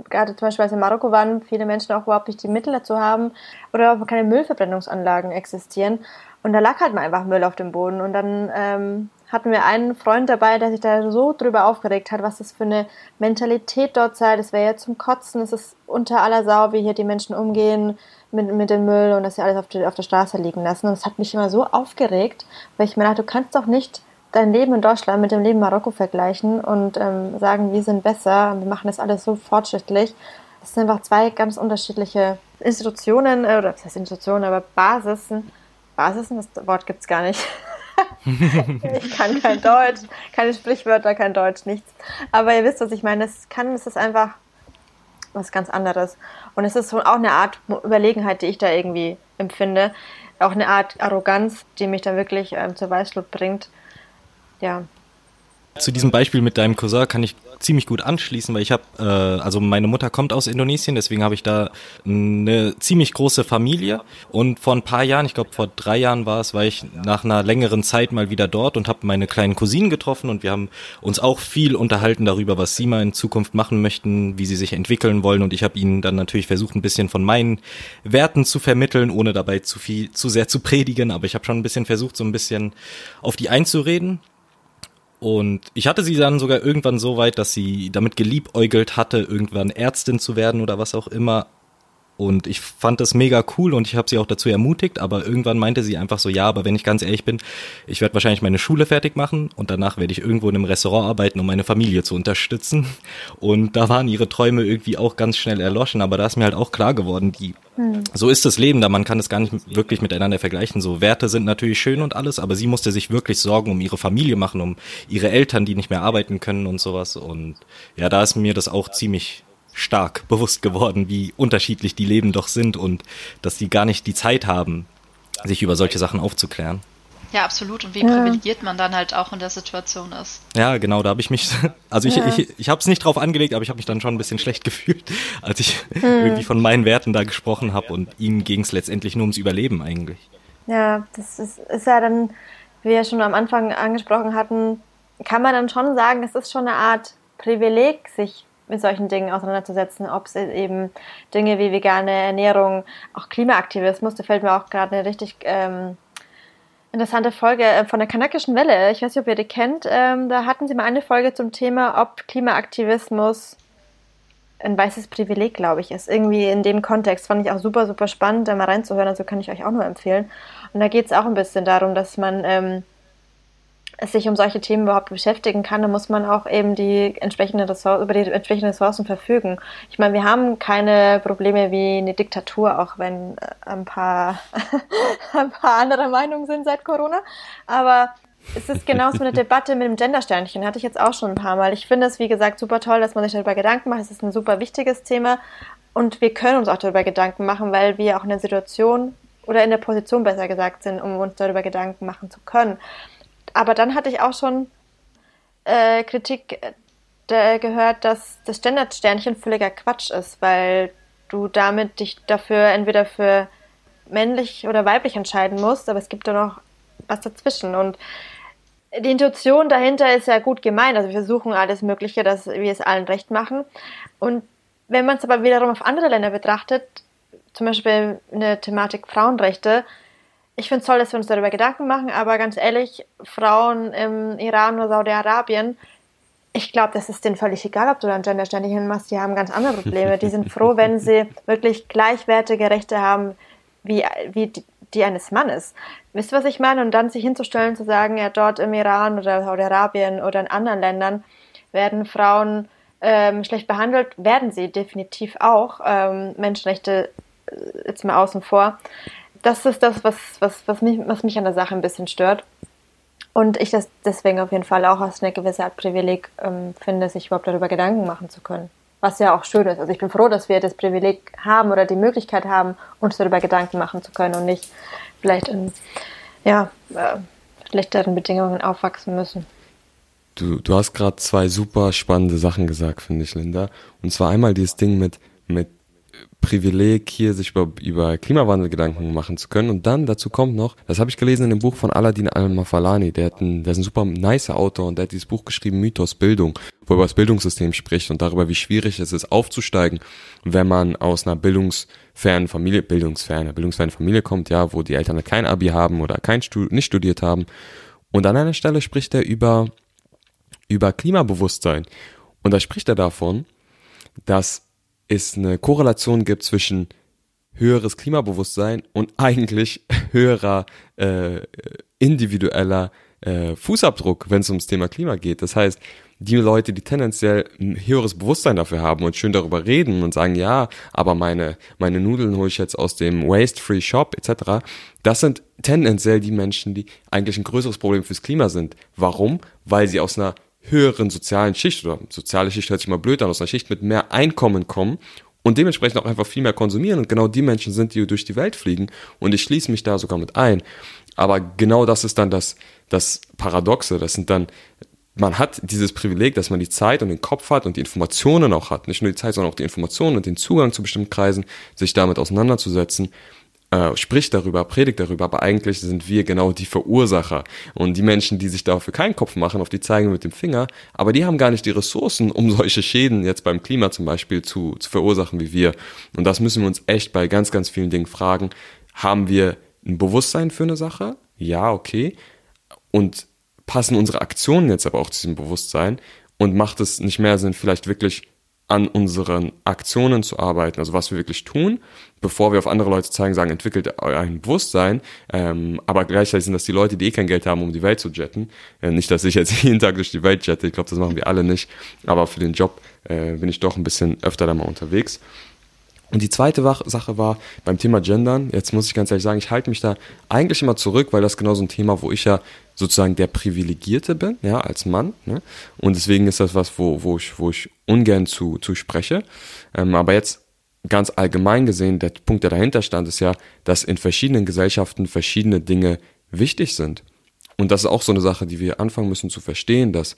gerade zum Beispiel als in Marokko waren, viele Menschen auch überhaupt nicht die Mittel dazu haben oder auch keine Müllverbrennungsanlagen existieren. Und da lag halt mal einfach Müll auf dem Boden. Und dann ähm, hatten wir einen Freund dabei, der sich da so drüber aufgeregt hat, was das für eine Mentalität dort sei. Das wäre ja zum Kotzen, es ist unter aller Sau, wie hier die Menschen umgehen mit, mit dem Müll und dass sie alles auf, die, auf der Straße liegen lassen. Und das hat mich immer so aufgeregt, weil ich mir dachte, du kannst doch nicht dein Leben in Deutschland mit dem Leben Marokko vergleichen und ähm, sagen, wir sind besser, wir machen das alles so fortschrittlich. Das sind einfach zwei ganz unterschiedliche Institutionen, äh, oder das heißt Institutionen, aber Basisen. Basisen, das Wort gibt's gar nicht. ich kann kein Deutsch, keine Sprichwörter, kein Deutsch, nichts. Aber ihr wisst, was ich meine. Es kann, es ist einfach was ganz anderes. Und es ist auch eine Art Überlegenheit, die ich da irgendwie empfinde. Auch eine Art Arroganz, die mich da wirklich ähm, zur Weißglut bringt ja. Zu diesem Beispiel mit deinem Cousin kann ich ziemlich gut anschließen, weil ich habe, äh, also meine Mutter kommt aus Indonesien, deswegen habe ich da eine ziemlich große Familie. Und vor ein paar Jahren, ich glaube vor drei Jahren war es, war ich nach einer längeren Zeit mal wieder dort und habe meine kleinen Cousinen getroffen und wir haben uns auch viel unterhalten darüber, was sie mal in Zukunft machen möchten, wie sie sich entwickeln wollen. Und ich habe ihnen dann natürlich versucht, ein bisschen von meinen Werten zu vermitteln, ohne dabei zu viel, zu sehr zu predigen. Aber ich habe schon ein bisschen versucht, so ein bisschen auf die einzureden. Und ich hatte sie dann sogar irgendwann so weit, dass sie damit geliebäugelt hatte, irgendwann Ärztin zu werden oder was auch immer. Und ich fand das mega cool und ich habe sie auch dazu ermutigt, aber irgendwann meinte sie einfach so, ja, aber wenn ich ganz ehrlich bin, ich werde wahrscheinlich meine Schule fertig machen und danach werde ich irgendwo in einem Restaurant arbeiten, um meine Familie zu unterstützen. Und da waren ihre Träume irgendwie auch ganz schnell erloschen, aber da ist mir halt auch klar geworden, die, hm. so ist das Leben da, man kann es gar nicht wirklich miteinander vergleichen. So Werte sind natürlich schön und alles, aber sie musste sich wirklich Sorgen um ihre Familie machen, um ihre Eltern, die nicht mehr arbeiten können und sowas. Und ja, da ist mir das auch ziemlich stark bewusst geworden, wie unterschiedlich die Leben doch sind und dass die gar nicht die Zeit haben, sich über solche Sachen aufzuklären. Ja, absolut. Und wie ja. privilegiert man dann halt auch in der Situation ist. Ja, genau, da habe ich mich, also ich, ja. ich, ich habe es nicht drauf angelegt, aber ich habe mich dann schon ein bisschen schlecht gefühlt, als ich hm. irgendwie von meinen Werten da gesprochen habe und ihnen ging es letztendlich nur ums Überleben eigentlich. Ja, das ist, ist ja dann, wie wir schon am Anfang angesprochen hatten, kann man dann schon sagen, es ist schon eine Art Privileg, sich mit solchen Dingen auseinanderzusetzen, ob es eben Dinge wie vegane Ernährung, auch Klimaaktivismus, da fällt mir auch gerade eine richtig ähm, interessante Folge äh, von der kanakischen Welle. Ich weiß nicht, ob ihr die kennt. Ähm, da hatten sie mal eine Folge zum Thema, ob Klimaaktivismus ein weißes Privileg, glaube ich, ist. Irgendwie in dem Kontext fand ich auch super, super spannend, da mal reinzuhören. Also kann ich euch auch nur empfehlen. Und da geht es auch ein bisschen darum, dass man ähm, sich um solche Themen überhaupt beschäftigen kann, dann muss man auch eben die entsprechenden Ressourcen, über die entsprechenden Ressourcen verfügen. Ich meine, wir haben keine Probleme wie eine Diktatur, auch wenn äh, ein paar, ein paar andere Meinungen sind seit Corona. Aber es ist genauso eine Debatte mit dem Gendersternchen, hatte ich jetzt auch schon ein paar Mal. Ich finde es, wie gesagt, super toll, dass man sich darüber Gedanken macht. Es ist ein super wichtiges Thema und wir können uns auch darüber Gedanken machen, weil wir auch in der Situation oder in der Position besser gesagt sind, um uns darüber Gedanken machen zu können. Aber dann hatte ich auch schon äh, Kritik äh, gehört, dass das Standardsternchen völliger Quatsch ist, weil du damit dich dafür entweder für männlich oder weiblich entscheiden musst, aber es gibt da noch was dazwischen. Und die Intuition dahinter ist ja gut gemeint. Also wir versuchen alles Mögliche, dass wir es allen recht machen. Und wenn man es aber wiederum auf andere Länder betrachtet, zum Beispiel eine Thematik Frauenrechte, ich finde es toll, dass wir uns darüber Gedanken machen, aber ganz ehrlich, Frauen im Iran oder Saudi-Arabien, ich glaube, das ist denen völlig egal, ob du da ein Gendersternchen hinmachst, die haben ganz andere Probleme. Die sind froh, wenn sie wirklich gleichwertige Rechte haben wie, wie die, die eines Mannes. Wisst ihr, was ich meine? Und dann sich hinzustellen, zu sagen, ja, dort im Iran oder Saudi-Arabien oder in anderen Ländern werden Frauen ähm, schlecht behandelt, werden sie definitiv auch. Ähm, Menschenrechte äh, jetzt mal außen vor das ist das, was, was, was, mich, was mich an der Sache ein bisschen stört. Und ich das deswegen auf jeden Fall auch als eine gewisse Art Privileg ähm, finde, sich überhaupt darüber Gedanken machen zu können. Was ja auch schön ist. Also ich bin froh, dass wir das Privileg haben oder die Möglichkeit haben, uns darüber Gedanken machen zu können und nicht vielleicht in ja, äh, schlechteren Bedingungen aufwachsen müssen. Du, du hast gerade zwei super spannende Sachen gesagt, finde ich, Linda. Und zwar einmal dieses Ding mit, mit Privileg, hier sich über, über Klimawandel Gedanken machen zu können. Und dann dazu kommt noch, das habe ich gelesen in dem Buch von Aladin Al-Mafalani, der, hat ein, der ist ein super nicer Autor und der hat dieses Buch geschrieben, Mythos Bildung, wo er über das Bildungssystem spricht und darüber, wie schwierig es ist, aufzusteigen, wenn man aus einer bildungsfernen Familie, bildungsferne, bildungsferne Familie kommt, ja, wo die Eltern kein Abi haben oder kein Stud nicht studiert haben. Und an einer Stelle spricht er über, über Klimabewusstsein. Und da spricht er davon, dass es eine Korrelation gibt zwischen höheres Klimabewusstsein und eigentlich höherer äh, individueller äh, Fußabdruck, wenn es ums Thema Klima geht. Das heißt, die Leute, die tendenziell ein höheres Bewusstsein dafür haben und schön darüber reden und sagen, ja, aber meine, meine Nudeln hole ich jetzt aus dem Waste-Free Shop etc., das sind tendenziell die Menschen, die eigentlich ein größeres Problem fürs Klima sind. Warum? Weil sie aus einer höheren sozialen Schicht oder soziale Schicht hört sich mal blöd an, aus einer Schicht mit mehr Einkommen kommen und dementsprechend auch einfach viel mehr konsumieren und genau die Menschen sind, die durch die Welt fliegen und ich schließe mich da sogar mit ein. Aber genau das ist dann das, das Paradoxe, das sind dann man hat dieses Privileg, dass man die Zeit und den Kopf hat und die Informationen auch hat. Nicht nur die Zeit, sondern auch die Informationen und den Zugang zu bestimmten Kreisen, sich damit auseinanderzusetzen äh, spricht darüber, predigt darüber, aber eigentlich sind wir genau die Verursacher. Und die Menschen, die sich dafür keinen Kopf machen, auf die zeigen mit dem Finger, aber die haben gar nicht die Ressourcen, um solche Schäden jetzt beim Klima zum Beispiel zu, zu verursachen wie wir. Und das müssen wir uns echt bei ganz, ganz vielen Dingen fragen. Haben wir ein Bewusstsein für eine Sache? Ja, okay. Und passen unsere Aktionen jetzt aber auch zu diesem Bewusstsein? Und macht es nicht mehr Sinn, vielleicht wirklich an unseren Aktionen zu arbeiten, also was wir wirklich tun, bevor wir auf andere Leute zeigen, sagen, entwickelt ein Bewusstsein, ähm, aber gleichzeitig sind das die Leute, die eh kein Geld haben, um die Welt zu jetten. Äh, nicht, dass ich jetzt jeden Tag durch die Welt jette, ich glaube, das machen wir alle nicht, aber für den Job äh, bin ich doch ein bisschen öfter da mal unterwegs. Und die zweite Sache war beim Thema Gendern. Jetzt muss ich ganz ehrlich sagen, ich halte mich da eigentlich immer zurück, weil das genau so ein Thema, wo ich ja sozusagen der Privilegierte bin, ja, als Mann. Ne? Und deswegen ist das was, wo, wo, ich, wo ich ungern zu, zu spreche. Ähm, aber jetzt ganz allgemein gesehen, der Punkt, der dahinter stand, ist ja, dass in verschiedenen Gesellschaften verschiedene Dinge wichtig sind. Und das ist auch so eine Sache, die wir anfangen müssen zu verstehen, dass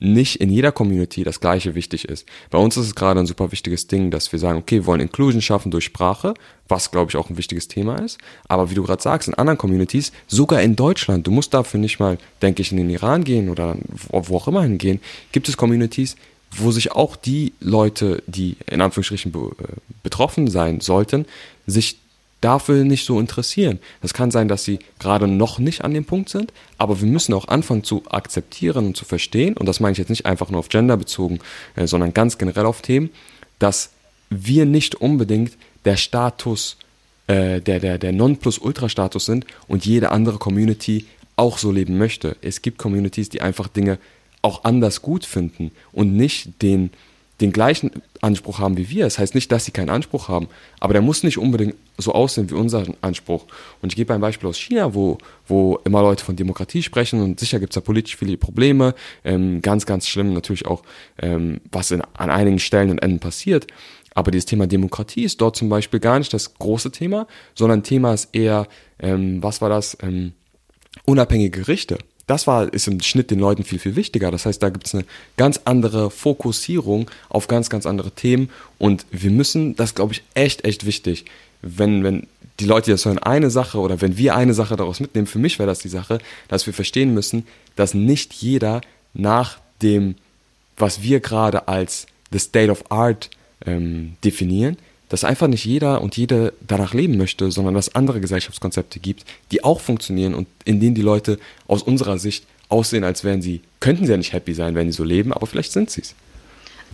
nicht in jeder Community das Gleiche wichtig ist. Bei uns ist es gerade ein super wichtiges Ding, dass wir sagen, okay, wir wollen Inclusion schaffen durch Sprache, was glaube ich auch ein wichtiges Thema ist. Aber wie du gerade sagst, in anderen Communities, sogar in Deutschland, du musst dafür nicht mal, denke ich, in den Iran gehen oder wo auch immer hingehen, gibt es Communities, wo sich auch die Leute, die in Anführungsstrichen äh, betroffen sein sollten, sich dafür nicht so interessieren. Das kann sein, dass sie gerade noch nicht an dem Punkt sind, aber wir müssen auch anfangen zu akzeptieren und zu verstehen, und das meine ich jetzt nicht einfach nur auf Gender bezogen, äh, sondern ganz generell auf Themen, dass wir nicht unbedingt der Status, äh, der, der, der Non-Plus-Ultra-Status sind und jede andere Community auch so leben möchte. Es gibt Communities, die einfach Dinge auch anders gut finden und nicht den, den gleichen Anspruch haben wie wir. Das heißt nicht, dass sie keinen Anspruch haben, aber der muss nicht unbedingt so aussehen wie unser Anspruch. Und ich gebe ein Beispiel aus China, wo, wo immer Leute von Demokratie sprechen und sicher gibt es da politisch viele Probleme, ähm, ganz, ganz schlimm natürlich auch, ähm, was in, an einigen Stellen und Enden passiert. Aber dieses Thema Demokratie ist dort zum Beispiel gar nicht das große Thema, sondern Thema ist eher, ähm, was war das, ähm, unabhängige Gerichte das war, ist im Schnitt den Leuten viel, viel wichtiger. Das heißt, da gibt es eine ganz andere Fokussierung auf ganz, ganz andere Themen. Und wir müssen, das glaube ich, echt, echt wichtig, wenn, wenn die Leute das hören, eine Sache oder wenn wir eine Sache daraus mitnehmen, für mich wäre das die Sache, dass wir verstehen müssen, dass nicht jeder nach dem, was wir gerade als the state of art ähm, definieren, dass einfach nicht jeder und jede danach leben möchte, sondern dass es andere Gesellschaftskonzepte gibt, die auch funktionieren und in denen die Leute aus unserer Sicht aussehen, als wären sie, könnten sie ja nicht happy sein, wenn sie so leben, aber vielleicht sind sie es.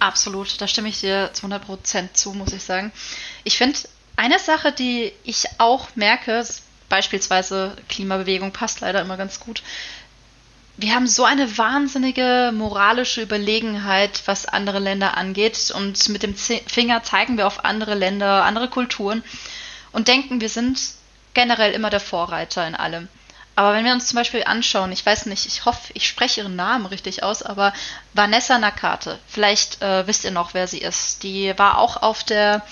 Absolut, da stimme ich dir zu 100 Prozent zu, muss ich sagen. Ich finde, eine Sache, die ich auch merke, beispielsweise Klimabewegung passt leider immer ganz gut, wir haben so eine wahnsinnige moralische Überlegenheit, was andere Länder angeht. Und mit dem Finger zeigen wir auf andere Länder, andere Kulturen und denken, wir sind generell immer der Vorreiter in allem. Aber wenn wir uns zum Beispiel anschauen, ich weiß nicht, ich hoffe, ich spreche ihren Namen richtig aus, aber Vanessa Nakate, vielleicht äh, wisst ihr noch, wer sie ist. Die war auch auf der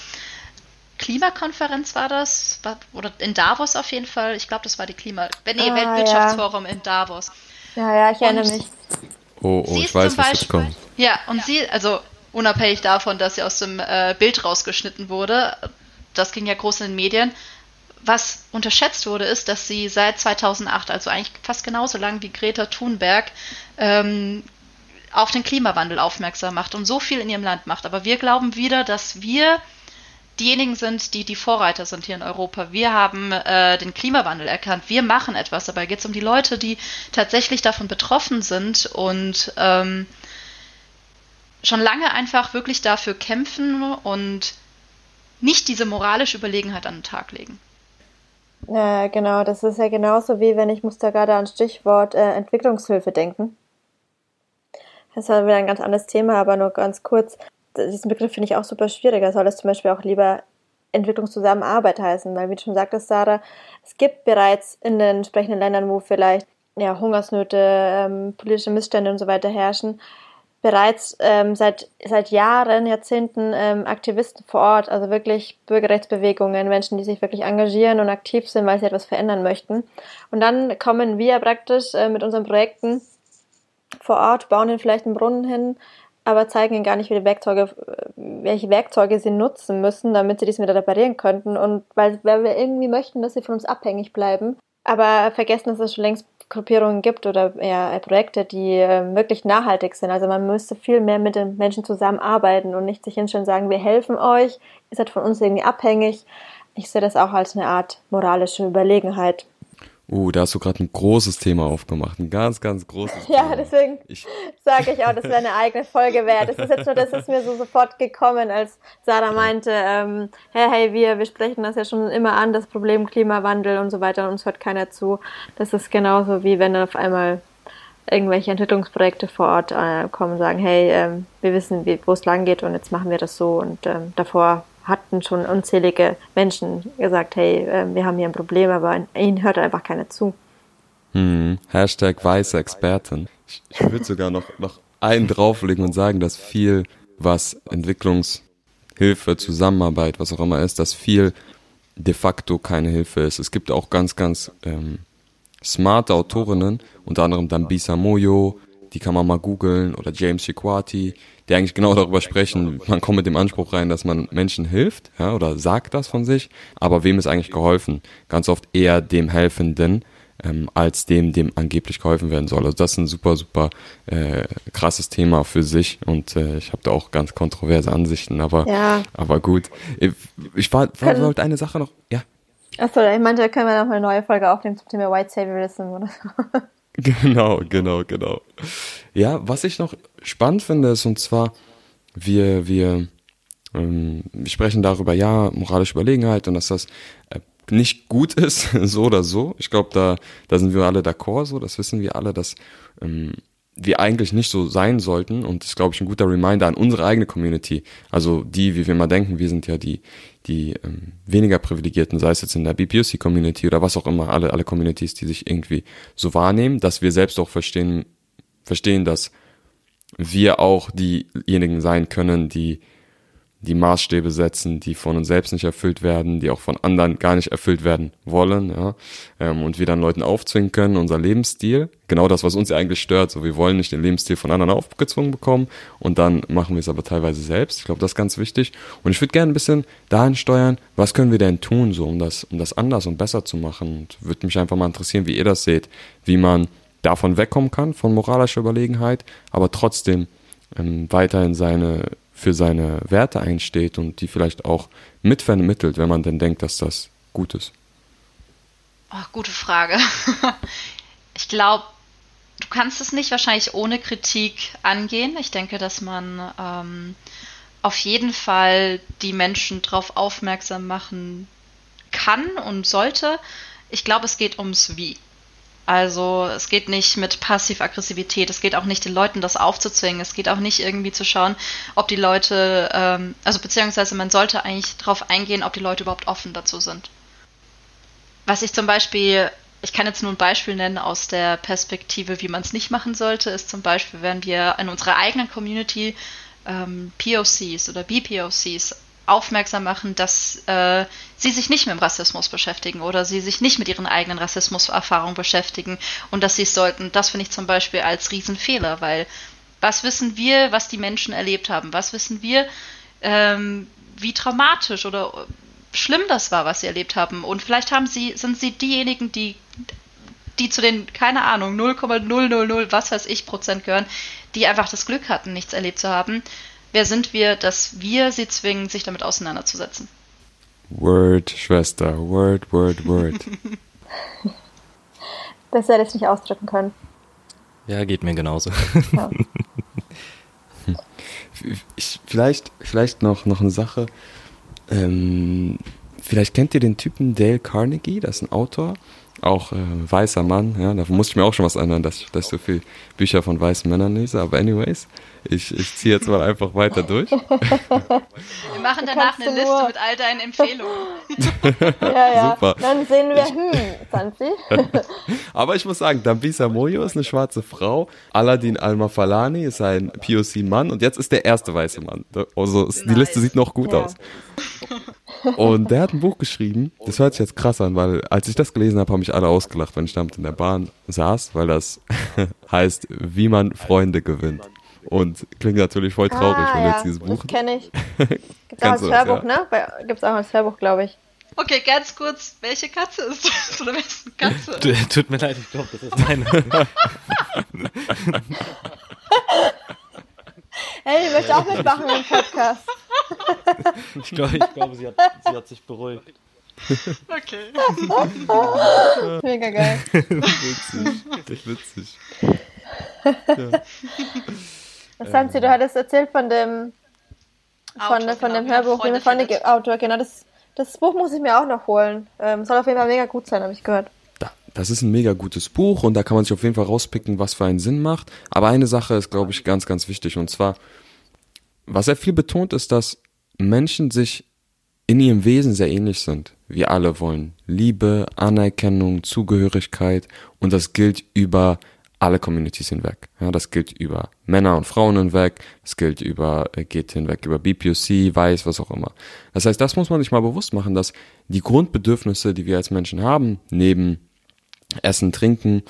Klimakonferenz war das, oder in Davos auf jeden Fall. Ich glaube, das war die Klima, nee, ah, Weltwirtschaftsforum ja. in Davos. Ja, ja, ich erinnere mich. Oh, oh, ich weiß, was jetzt kommt. Ja, und sie, also unabhängig davon, dass sie aus dem äh, Bild rausgeschnitten wurde, das ging ja groß in den Medien. Was unterschätzt wurde, ist, dass sie seit 2008, also eigentlich fast genauso lang wie Greta Thunberg, ähm, auf den Klimawandel aufmerksam macht und so viel in ihrem Land macht. Aber wir glauben wieder, dass wir diejenigen sind, die die Vorreiter sind hier in Europa. Wir haben äh, den Klimawandel erkannt. Wir machen etwas. Dabei geht es um die Leute, die tatsächlich davon betroffen sind und ähm, schon lange einfach wirklich dafür kämpfen und nicht diese moralische Überlegenheit an den Tag legen. Ja, genau. Das ist ja genauso wie wenn ich muss da gerade an Stichwort äh, Entwicklungshilfe denken. Das ist halt wieder ein ganz anderes Thema, aber nur ganz kurz diesen Begriff finde ich auch super schwierig. Er soll es zum Beispiel auch lieber Entwicklungszusammenarbeit heißen, weil wie du schon sagtest, Sarah, es gibt bereits in den entsprechenden Ländern, wo vielleicht ja, Hungersnöte, ähm, politische Missstände und so weiter herrschen, bereits ähm, seit, seit Jahren, Jahrzehnten ähm, Aktivisten vor Ort, also wirklich Bürgerrechtsbewegungen, Menschen, die sich wirklich engagieren und aktiv sind, weil sie etwas verändern möchten. Und dann kommen wir praktisch äh, mit unseren Projekten vor Ort, bauen ihnen vielleicht einen Brunnen hin, aber zeigen ihnen gar nicht, welche Werkzeuge, welche Werkzeuge sie nutzen müssen, damit sie dies wieder reparieren könnten. Und weil, weil wir irgendwie möchten, dass sie von uns abhängig bleiben, aber vergessen, dass es schon längst Gruppierungen gibt oder ja, Projekte, die äh, wirklich nachhaltig sind. Also man müsste viel mehr mit den Menschen zusammenarbeiten und nicht sich hinstellen und sagen, wir helfen euch, ihr seid von uns irgendwie abhängig. Ich sehe das auch als eine Art moralische Überlegenheit. Uh, da hast du gerade ein großes Thema aufgemacht. Ein ganz, ganz großes Ja, Thema. deswegen Ich, sage ich auch, das wäre eine eigene Folge wert. Das ist jetzt nur, das ist mir so sofort gekommen, als Sarah meinte, ähm, hey, hey, wir, wir sprechen das ja schon immer an, das Problem Klimawandel und so weiter, und uns hört keiner zu. Das ist genauso wie wenn dann auf einmal irgendwelche Entwicklungsprojekte vor Ort äh, kommen und sagen, hey, ähm, wir wissen, wo es lang geht und jetzt machen wir das so. Und ähm, davor hatten schon unzählige Menschen gesagt, hey, ähm, wir haben hier ein Problem, aber ihnen hört einfach keiner zu. hm, Hashtag weiße Experten. Ich, ich würde sogar noch, noch einen drauflegen und sagen, dass viel, was Entwicklungshilfe, Zusammenarbeit, was auch immer ist, dass viel de facto keine Hilfe ist. Es gibt auch ganz, ganz ähm, smarte Autorinnen, unter anderem Dambisa Moyo, die kann man mal googeln, oder James Chikwati, die eigentlich genau darüber sprechen, man kommt mit dem Anspruch rein, dass man Menschen hilft, ja, oder sagt das von sich, aber wem ist eigentlich geholfen? Ganz oft eher dem Helfenden, ähm, als dem, dem angeblich geholfen werden soll. Also das ist ein super, super äh, krasses Thema für sich und äh, ich habe da auch ganz kontroverse Ansichten, aber, Ja. aber gut. Ich, ich war, war, wollte eine Sache noch, ja. Achso, ich meinte, da können wir noch eine neue Folge aufnehmen zum Thema White Saviorism oder so. Genau, genau, genau. Ja, was ich noch spannend finde, ist, und zwar, wir, wir, ähm, wir sprechen darüber, ja, moralische Überlegenheit und dass das äh, nicht gut ist, so oder so. Ich glaube, da, da sind wir alle d'accord, so, das wissen wir alle, dass ähm, wir eigentlich nicht so sein sollten und das ist, glaube ich, ein guter Reminder an unsere eigene Community. Also die, wie wir mal denken, wir sind ja die, die ähm, weniger privilegierten, sei es jetzt in der BPUC-Community oder was auch immer, alle, alle Communities, die sich irgendwie so wahrnehmen, dass wir selbst auch verstehen, verstehen, dass wir auch diejenigen sein können, die die Maßstäbe setzen, die von uns selbst nicht erfüllt werden, die auch von anderen gar nicht erfüllt werden wollen, ja, ähm, und wir dann Leuten aufzwingen können, unser Lebensstil, genau das, was uns ja eigentlich stört, so wir wollen nicht den Lebensstil von anderen aufgezwungen bekommen und dann machen wir es aber teilweise selbst. Ich glaube, das ist ganz wichtig. Und ich würde gerne ein bisschen dahin steuern, was können wir denn tun, so um das, um das anders und besser zu machen? Und würde mich einfach mal interessieren, wie ihr das seht, wie man davon wegkommen kann, von moralischer Überlegenheit, aber trotzdem ähm, weiterhin seine für seine Werte einsteht und die vielleicht auch mitvermittelt, wenn man denn denkt, dass das gut ist. Oh, gute Frage. Ich glaube, du kannst es nicht wahrscheinlich ohne Kritik angehen. Ich denke, dass man ähm, auf jeden Fall die Menschen darauf aufmerksam machen kann und sollte. Ich glaube, es geht ums Wie. Also es geht nicht mit Passiv-Aggressivität, es geht auch nicht den Leuten das aufzuzwingen, es geht auch nicht irgendwie zu schauen, ob die Leute, ähm, also beziehungsweise man sollte eigentlich darauf eingehen, ob die Leute überhaupt offen dazu sind. Was ich zum Beispiel, ich kann jetzt nur ein Beispiel nennen aus der Perspektive, wie man es nicht machen sollte, ist zum Beispiel, wenn wir in unserer eigenen Community ähm, POCs oder BPOCs aufmerksam machen, dass äh, sie sich nicht mit dem Rassismus beschäftigen oder sie sich nicht mit ihren eigenen Rassismuserfahrungen beschäftigen und dass sie es sollten. Das finde ich zum Beispiel als Riesenfehler, weil was wissen wir, was die Menschen erlebt haben? Was wissen wir, ähm, wie traumatisch oder schlimm das war, was sie erlebt haben? Und vielleicht haben sie, sind sie diejenigen, die die zu den, keine Ahnung, 0,000, was weiß ich, Prozent gehören, die einfach das Glück hatten, nichts erlebt zu haben. Wer sind wir, dass wir sie zwingen, sich damit auseinanderzusetzen? Word, Schwester, Word, Word, Word. Besser hätte ich es nicht ausdrücken können. Ja, geht mir genauso. Ja. ich, vielleicht, vielleicht noch, noch eine Sache. Ähm, vielleicht kennt ihr den Typen Dale Carnegie, das ist ein Autor, auch äh, weißer Mann, ja, da musste ich mir auch schon was ändern, dass, ich- dass ich so viel Bücher von weißen Männern lese, aber anyways, ich, ich ziehe jetzt mal einfach weiter durch. Wir machen danach eine Liste nur- mit all deinen Empfehlungen. Ja, ja. Super. Dann sehen wir, hm, Sansi. Aber ich muss sagen, Dambisa Moyo ist eine schwarze Frau, Aladdin Al-Mafalani ist ein POC-Mann und jetzt ist der erste weiße Mann. Also die Nice. Liste sieht noch gut Ja. aus. Und der hat ein Buch geschrieben, das hört sich jetzt krass an, weil als ich das gelesen habe, haben mich alle ausgelacht, wenn ich damit in der Bahn saß, weil das heißt, wie man Freunde gewinnt. Und klingt natürlich voll traurig, ah, wenn du ja, jetzt dieses Buch... Das kenne ich. Gibt's auch Kennst als Hörbuch, ja? ne? Bei, gibt's auch als Hörbuch, glaube ich. Okay, ganz kurz, welche Katze ist das? Oder wessen Katze? Tu- Tut mir leid, ich glaube, das ist meine. Hey, die möchte auch mitmachen im Podcast. Ich glaube, ich glaube sie, hat, sie hat sich beruhigt. Okay. Mega geil. witzig. Witzig. Sanzi, du hattest erzählt von dem von, Autor, von genau, dem Hörbuch, wie Freunde. Autor, genau. Das, das Buch muss ich mir auch noch holen. Ähm, soll auf jeden Fall mega gut sein, habe ich gehört. Da- Das ist ein mega gutes Buch und da kann man sich auf jeden Fall rauspicken, was für einen Sinn macht. Aber eine Sache ist, glaube ich, ganz, ganz wichtig. Und zwar, was er viel betont, ist, dass Menschen sich in ihrem Wesen sehr ähnlich sind. Wir alle wollen Liebe, Anerkennung, Zugehörigkeit und das gilt über alle Communities hinweg. Ja, das gilt über Männer und Frauen hinweg, das gilt über, äh, geht hinweg über BPOC, Weiß, was auch immer. Das heißt, das muss man sich mal bewusst machen, dass die Grundbedürfnisse, die wir als Menschen haben, neben Essen, Trinken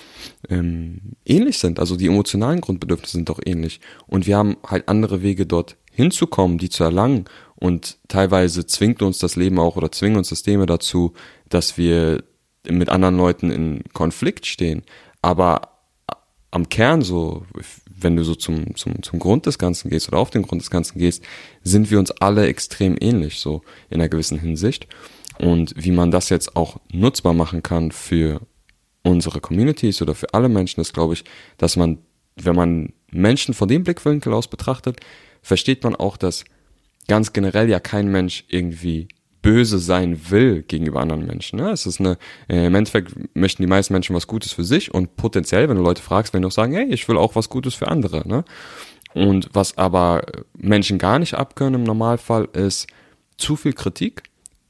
ähm, ähnlich sind. Also die emotionalen Grundbedürfnisse sind doch ähnlich. Und wir haben halt andere Wege dort hinzukommen, die zu erlangen. Und teilweise zwingt uns das Leben auch oder zwingen uns Systeme dazu, dass wir mit anderen Leuten in Konflikt stehen. Aber am Kern so, wenn du so zum, zum, zum Grund des Ganzen gehst oder auf den Grund des Ganzen gehst, sind wir uns alle extrem ähnlich, so in einer gewissen Hinsicht. Und wie man das jetzt auch nutzbar machen kann für unsere Communities oder für alle Menschen ist, glaube ich, dass man, wenn man Menschen von dem Blickwinkel aus betrachtet, versteht man auch, dass ganz generell ja kein Mensch irgendwie böse sein will gegenüber anderen Menschen. Ne? Es ist eine, äh, im Endeffekt möchten die meisten Menschen was Gutes für sich und potenziell, wenn du Leute fragst, werden die auch sagen, hey, ich will auch was Gutes für andere. Ne? Und was aber Menschen gar nicht abkönnen im Normalfall ist zu viel Kritik.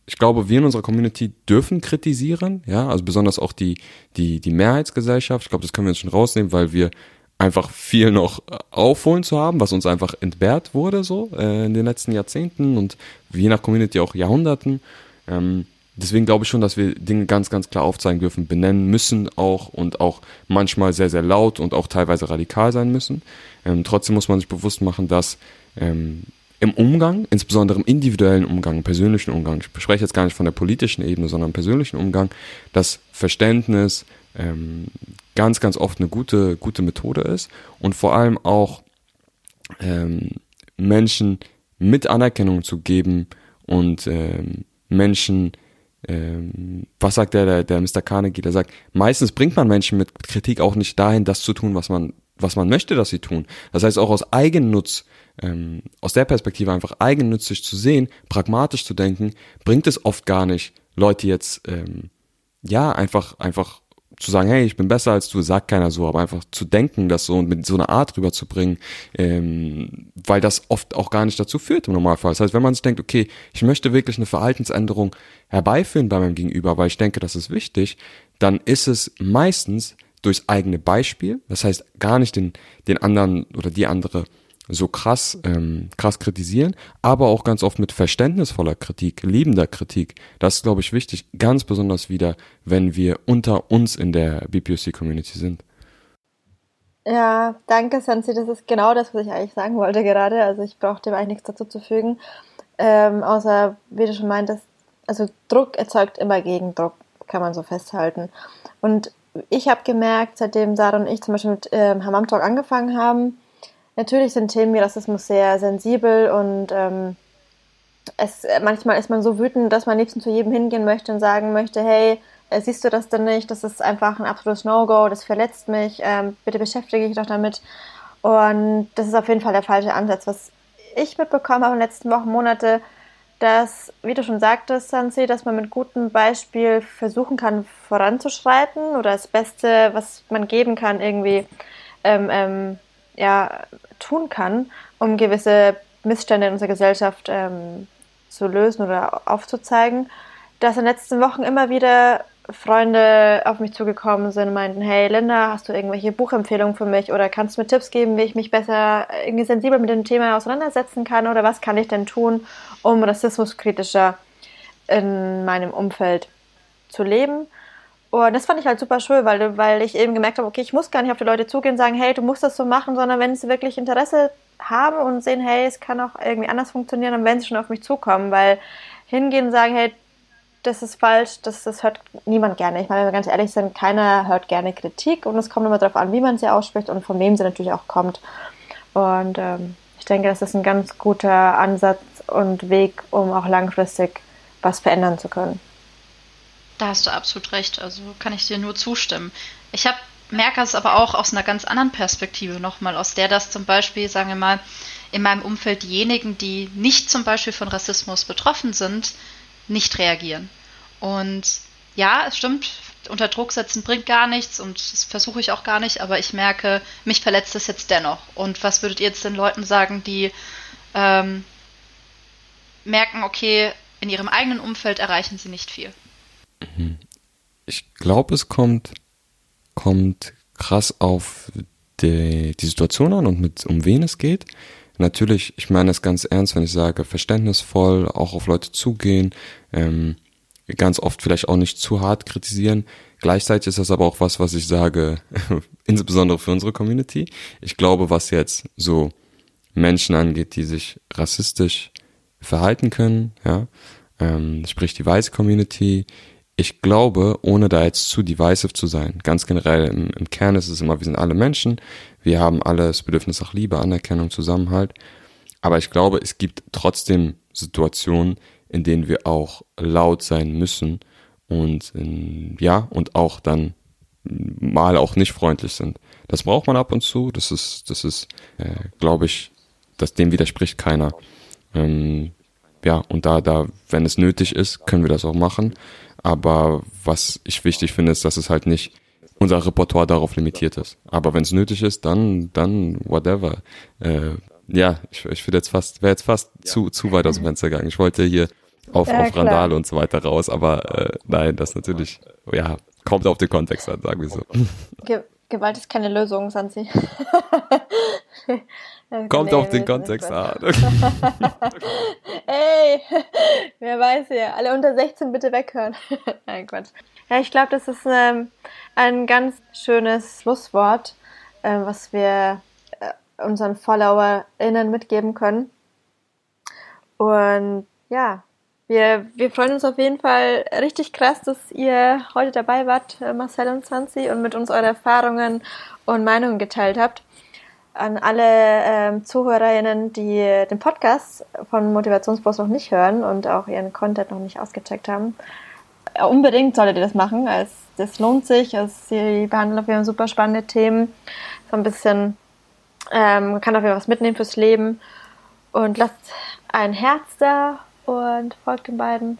Ich glaube, wir in unserer Community dürfen kritisieren, ja, also besonders auch die, die, die Mehrheitsgesellschaft. Ich glaube, das können wir jetzt schon rausnehmen, weil wir einfach viel noch äh, aufholen zu haben, was uns einfach entbehrt wurde so äh, in den letzten Jahrzehnten und je nach Community auch Jahrhunderten. Ähm, deswegen glaube ich schon, dass wir Dinge ganz, ganz klar aufzeigen dürfen, benennen müssen auch und auch manchmal sehr, sehr laut und auch teilweise radikal sein müssen. Ähm, trotzdem muss man sich bewusst machen, dass ähm, im Umgang, insbesondere im individuellen Umgang, im persönlichen Umgang, ich spreche jetzt gar nicht von der politischen Ebene, sondern im persönlichen Umgang, das Verständnis ähm, ganz, ganz oft eine gute, gute Methode ist und vor allem auch ähm, Menschen mit Anerkennung zu geben und ähm, Menschen, ähm, was sagt der, der, der Mr. Carnegie, der sagt, meistens bringt man Menschen mit Kritik auch nicht dahin, das zu tun, was man, was man möchte, dass sie tun. Das heißt auch aus Eigennutz, ähm, aus der Perspektive einfach eigennützig zu sehen, pragmatisch zu denken, bringt es oft gar nicht, Leute jetzt, ähm, ja, einfach, einfach zu sagen, hey, ich bin besser als du, sagt keiner so, aber einfach zu denken, das so und mit so einer Art rüberzubringen, ähm, weil das oft auch gar nicht dazu führt im Normalfall. Das heißt, wenn man sich denkt, okay, ich möchte wirklich eine Verhaltensänderung herbeiführen bei meinem Gegenüber, weil ich denke, das ist wichtig, dann ist es meistens durchs eigene Beispiel, das heißt gar nicht den, den anderen oder die andere so krass, ähm, krass kritisieren, aber auch ganz oft mit verständnisvoller Kritik, liebender Kritik. Das ist, glaube ich, wichtig, ganz besonders wieder, wenn wir unter uns in der BPOC-Community sind. Ja, danke, Sansi. Das ist genau das, was ich eigentlich sagen wollte gerade. Also ich brauche dem eigentlich nichts dazu zu fügen. Ähm, außer, wie du schon meintest, also Druck erzeugt immer Gegendruck, kann man so festhalten. Und ich habe gemerkt, seitdem Sarah und ich zum Beispiel mit ähm, Hammam Talk angefangen haben, natürlich sind Themen wie Rassismus sehr sensibel und ähm, es, manchmal ist man so wütend, dass man liebsten zu jedem hingehen möchte und sagen möchte, hey, äh, siehst du das denn nicht? Das ist einfach ein absolutes No-Go, das verletzt mich, ähm, bitte beschäftige dich doch damit. Und das ist auf jeden Fall der falsche Ansatz. Was ich mitbekommen habe in den letzten Wochen, Monate, dass, wie du schon sagtest, Sansi, dass man mit gutem Beispiel versuchen kann, voranzuschreiten oder das Beste, was man geben kann, irgendwie ähm, ähm, ja, tun kann, um gewisse Missstände in unserer Gesellschaft ähm, zu lösen oder aufzuzeigen, dass in den letzten Wochen immer wieder Freunde auf mich zugekommen sind und meinten, hey Linda, hast du irgendwelche Buchempfehlungen für mich oder kannst du mir Tipps geben, wie ich mich besser irgendwie sensibel mit dem Thema auseinandersetzen kann oder was kann ich denn tun, um rassismuskritischer in meinem Umfeld zu leben? Und das fand ich halt super schön, weil, weil ich eben gemerkt habe, okay, ich muss gar nicht auf die Leute zugehen und sagen, hey, du musst das so machen, sondern wenn sie wirklich Interesse haben und sehen, hey, es kann auch irgendwie anders funktionieren, dann werden sie schon auf mich zukommen, weil hingehen und sagen, hey, das ist falsch, das, das hört niemand gerne. Ich meine, wenn wir ganz ehrlich sind, keiner hört gerne Kritik und es kommt immer darauf an, wie man sie ausspricht und von wem sie natürlich auch kommt. Und ähm, ich denke, das ist ein ganz guter Ansatz und Weg, um auch langfristig was verändern zu können. Da hast du absolut recht. Also kann ich dir nur zustimmen. Ich hab, merke es aber auch aus einer ganz anderen Perspektive nochmal, aus der das zum Beispiel, sagen wir mal, in meinem Umfeld diejenigen, die nicht zum Beispiel von Rassismus betroffen sind, nicht reagieren. Und ja, es stimmt, unter Druck setzen bringt gar nichts und das versuche ich auch gar nicht, aber ich merke, mich verletzt es jetzt dennoch. Und was würdet ihr jetzt den Leuten sagen, die ähm, merken, okay, in ihrem eigenen Umfeld erreichen sie nicht viel? Ich glaube, es kommt, kommt krass auf die, die Situation an und mit, um wen es geht. Natürlich, ich meine es ganz ernst, wenn ich sage, verständnisvoll, auch auf Leute zugehen, ähm, ganz oft vielleicht auch nicht zu hart kritisieren. Gleichzeitig ist das aber auch was, was ich sage, insbesondere für unsere Community. Ich glaube, was jetzt so Menschen angeht, die sich rassistisch verhalten können, ja, ähm, sprich die weiße Community. Ich glaube, ohne da jetzt zu divisive zu sein, ganz generell im, im Kern ist es immer, wir sind alle Menschen, wir haben alle das Bedürfnis nach Liebe, Anerkennung, Zusammenhalt. Aber ich glaube, es gibt trotzdem Situationen, in denen wir auch laut sein müssen und in, ja, und auch dann mal auch nicht freundlich sind. Das braucht man ab und zu. Das ist, das ist, äh, glaube ich, dass dem widerspricht keiner. Ähm, ja, und da, da, wenn es nötig ist, können wir das auch machen. Aber was ich wichtig finde, ist, dass es halt nicht unser Repertoire darauf limitiert ist. Aber wenn es nötig ist, dann, dann whatever. Äh, ja, ich, ich finde jetzt fast, wäre jetzt fast zu, zu weit aus dem Fenster gegangen. Ich wollte hier auf, Ja, auf. Randale und so weiter raus, aber äh, nein, das natürlich, ja, kommt auf den Kontext an, sagen wir so. Ge Gewalt ist keine Lösung, Sansi. Kommt auf den Kontext an. Ey, wer weiß hier. Alle unter 16 bitte weghören. Nein, Quatsch. Ja, ich glaube, das ist ähm, ein ganz schönes Schlusswort, äh, was wir äh, unseren FollowerInnen mitgeben können. Und ja, wir, wir freuen uns auf jeden Fall richtig krass, dass ihr heute dabei wart, äh, Marcel und Sansi, und mit uns eure Erfahrungen und Meinungen geteilt habt an alle ähm, ZuhörerInnen, die den Podcast von Motivationsbus noch nicht hören und auch ihren Content noch nicht ausgecheckt haben. Unbedingt solltet ihr das machen. Es, das lohnt sich. Es, sie behandeln auf jeden Fall super spannende Themen. So ein bisschen, ähm, kann auf jeden Fall was mitnehmen fürs Leben. Und lasst ein Herz da und folgt den beiden.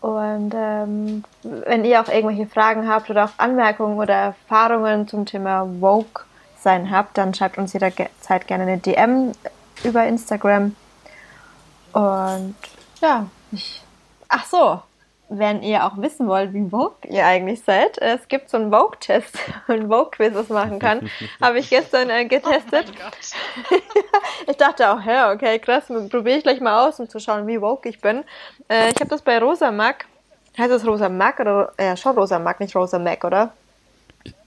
Und ähm, wenn ihr auch irgendwelche Fragen habt oder auch Anmerkungen oder Erfahrungen zum Thema Woke sein habt, dann schreibt uns jederzeit gerne eine DM über Instagram. Und ja, ich. Ach so, wenn ihr auch wissen wollt, wie Vogue ihr eigentlich seid, es gibt so einen Vogue-Test, ein Vogue-Quiz, was machen kann. Habe ich gestern äh, getestet. Gott. Ich dachte auch, ja, okay, krass, probiere ich gleich mal aus, um zu schauen, wie woke ich bin. Äh, ich habe das bei Rosa Mac. Heißt das Rosa Mac oder ja schon Rosa Mac, nicht Rosa Mac, oder?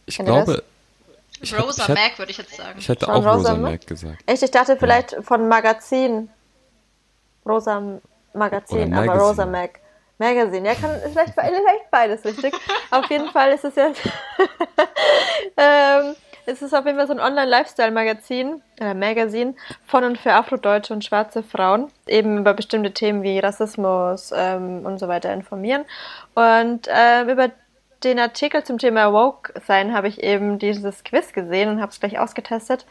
Ich das? glaube, ich, Rosa hätt- Mac würde ich jetzt sagen. ich hätte Schon auch Rosa Rosa Mac? Mac gesagt. Echt, ich dachte vielleicht von Magazin. Rosa Magazin, Oder aber Magazine. Rosa Mac. Magazine, ja, kann ist vielleicht, vielleicht beides richtig. auf jeden Fall ist es ja. ähm, es ist auf jeden Fall so ein Online-Lifestyle-Magazin, äh, Magazin von und für Afrodeutsche und schwarze Frauen, eben über bestimmte Themen wie Rassismus ähm, und so weiter informieren. Und ähm, über den Artikel zum Thema Woke sein habe ich eben dieses Quiz gesehen und habe es gleich ausgetestet.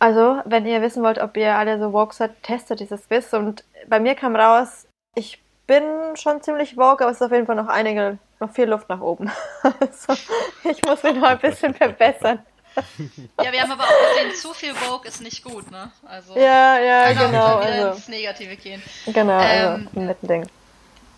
Also, wenn ihr wissen wollt, ob ihr alle so woke seid, testet dieses Quiz. Und bei mir kam raus, ich bin schon ziemlich woke, aber es ist auf jeden Fall noch einige, noch viel Luft nach oben. Also, ich muss mich noch ein bisschen verbessern. Ja, wir haben aber auch gesehen, zu viel Vogue ist nicht gut, ne? Also Ja, ja, kann auch genau. wieder Also, ins Negative gehen. genau, also, Ähm, ein Mittending.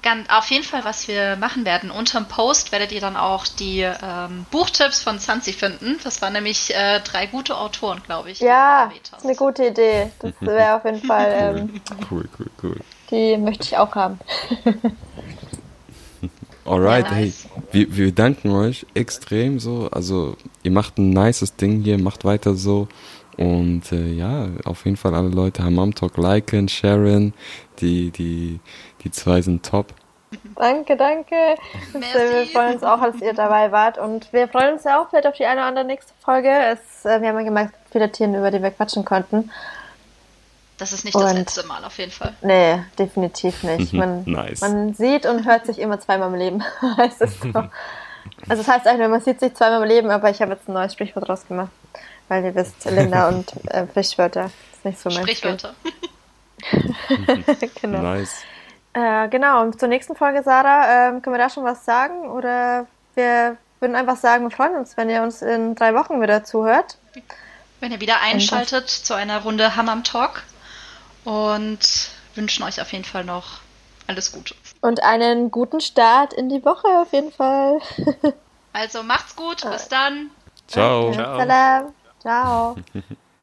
Ganz, auf jeden Fall, was wir machen werden. Unterm Post werdet ihr dann auch die ähm, Buchtipps von Sansi finden. Das waren nämlich äh, drei gute Autoren, glaube ich. Ja, ist eine gute Idee. Das wäre auf jeden Fall, ähm, Cool, cool, cool. die möchte ich auch haben. Alright, Ja, hey, nice. wir, wir danken euch extrem so. Also, ihr macht ein nices Ding hier, macht weiter so. Und äh, ja, auf jeden Fall alle Leute Hammam Talk liken, sharen. Die, die, die zwei sind top. Danke, danke. Das, wir freuen uns auch, dass ihr dabei wart. Und wir freuen uns ja auch vielleicht auf die eine oder andere nächste Folge. Es, äh, wir haben ja gemerkt, viele Themen, über die wir quatschen konnten. Das ist nicht das Und- letzte Mal auf jeden Fall. Nee, definitiv nicht. Man, Nice. man sieht und hört sich immer zweimal im Leben, heißt es so. Also das heißt eigentlich, man sieht sich zweimal im Leben, aber ich habe jetzt ein neues Sprichwort draus gemacht. Weil ihr wisst, Linda und äh, Sprichwörter ist nicht so mein Sprichwörter. Genau. Nice. Äh, genau, und zur nächsten Folge, Sarah, ähm, können wir da schon was sagen? Oder wir würden einfach sagen, wir freuen uns, wenn ihr uns in drei Wochen wieder zuhört. Wenn ihr wieder einschaltet zu einer Runde Hammam Talk und wünschen euch auf jeden Fall noch alles Gute. Und einen guten Start in die Woche auf jeden Fall. Also macht's gut, bis dann. Ciao. Salam. Ciao.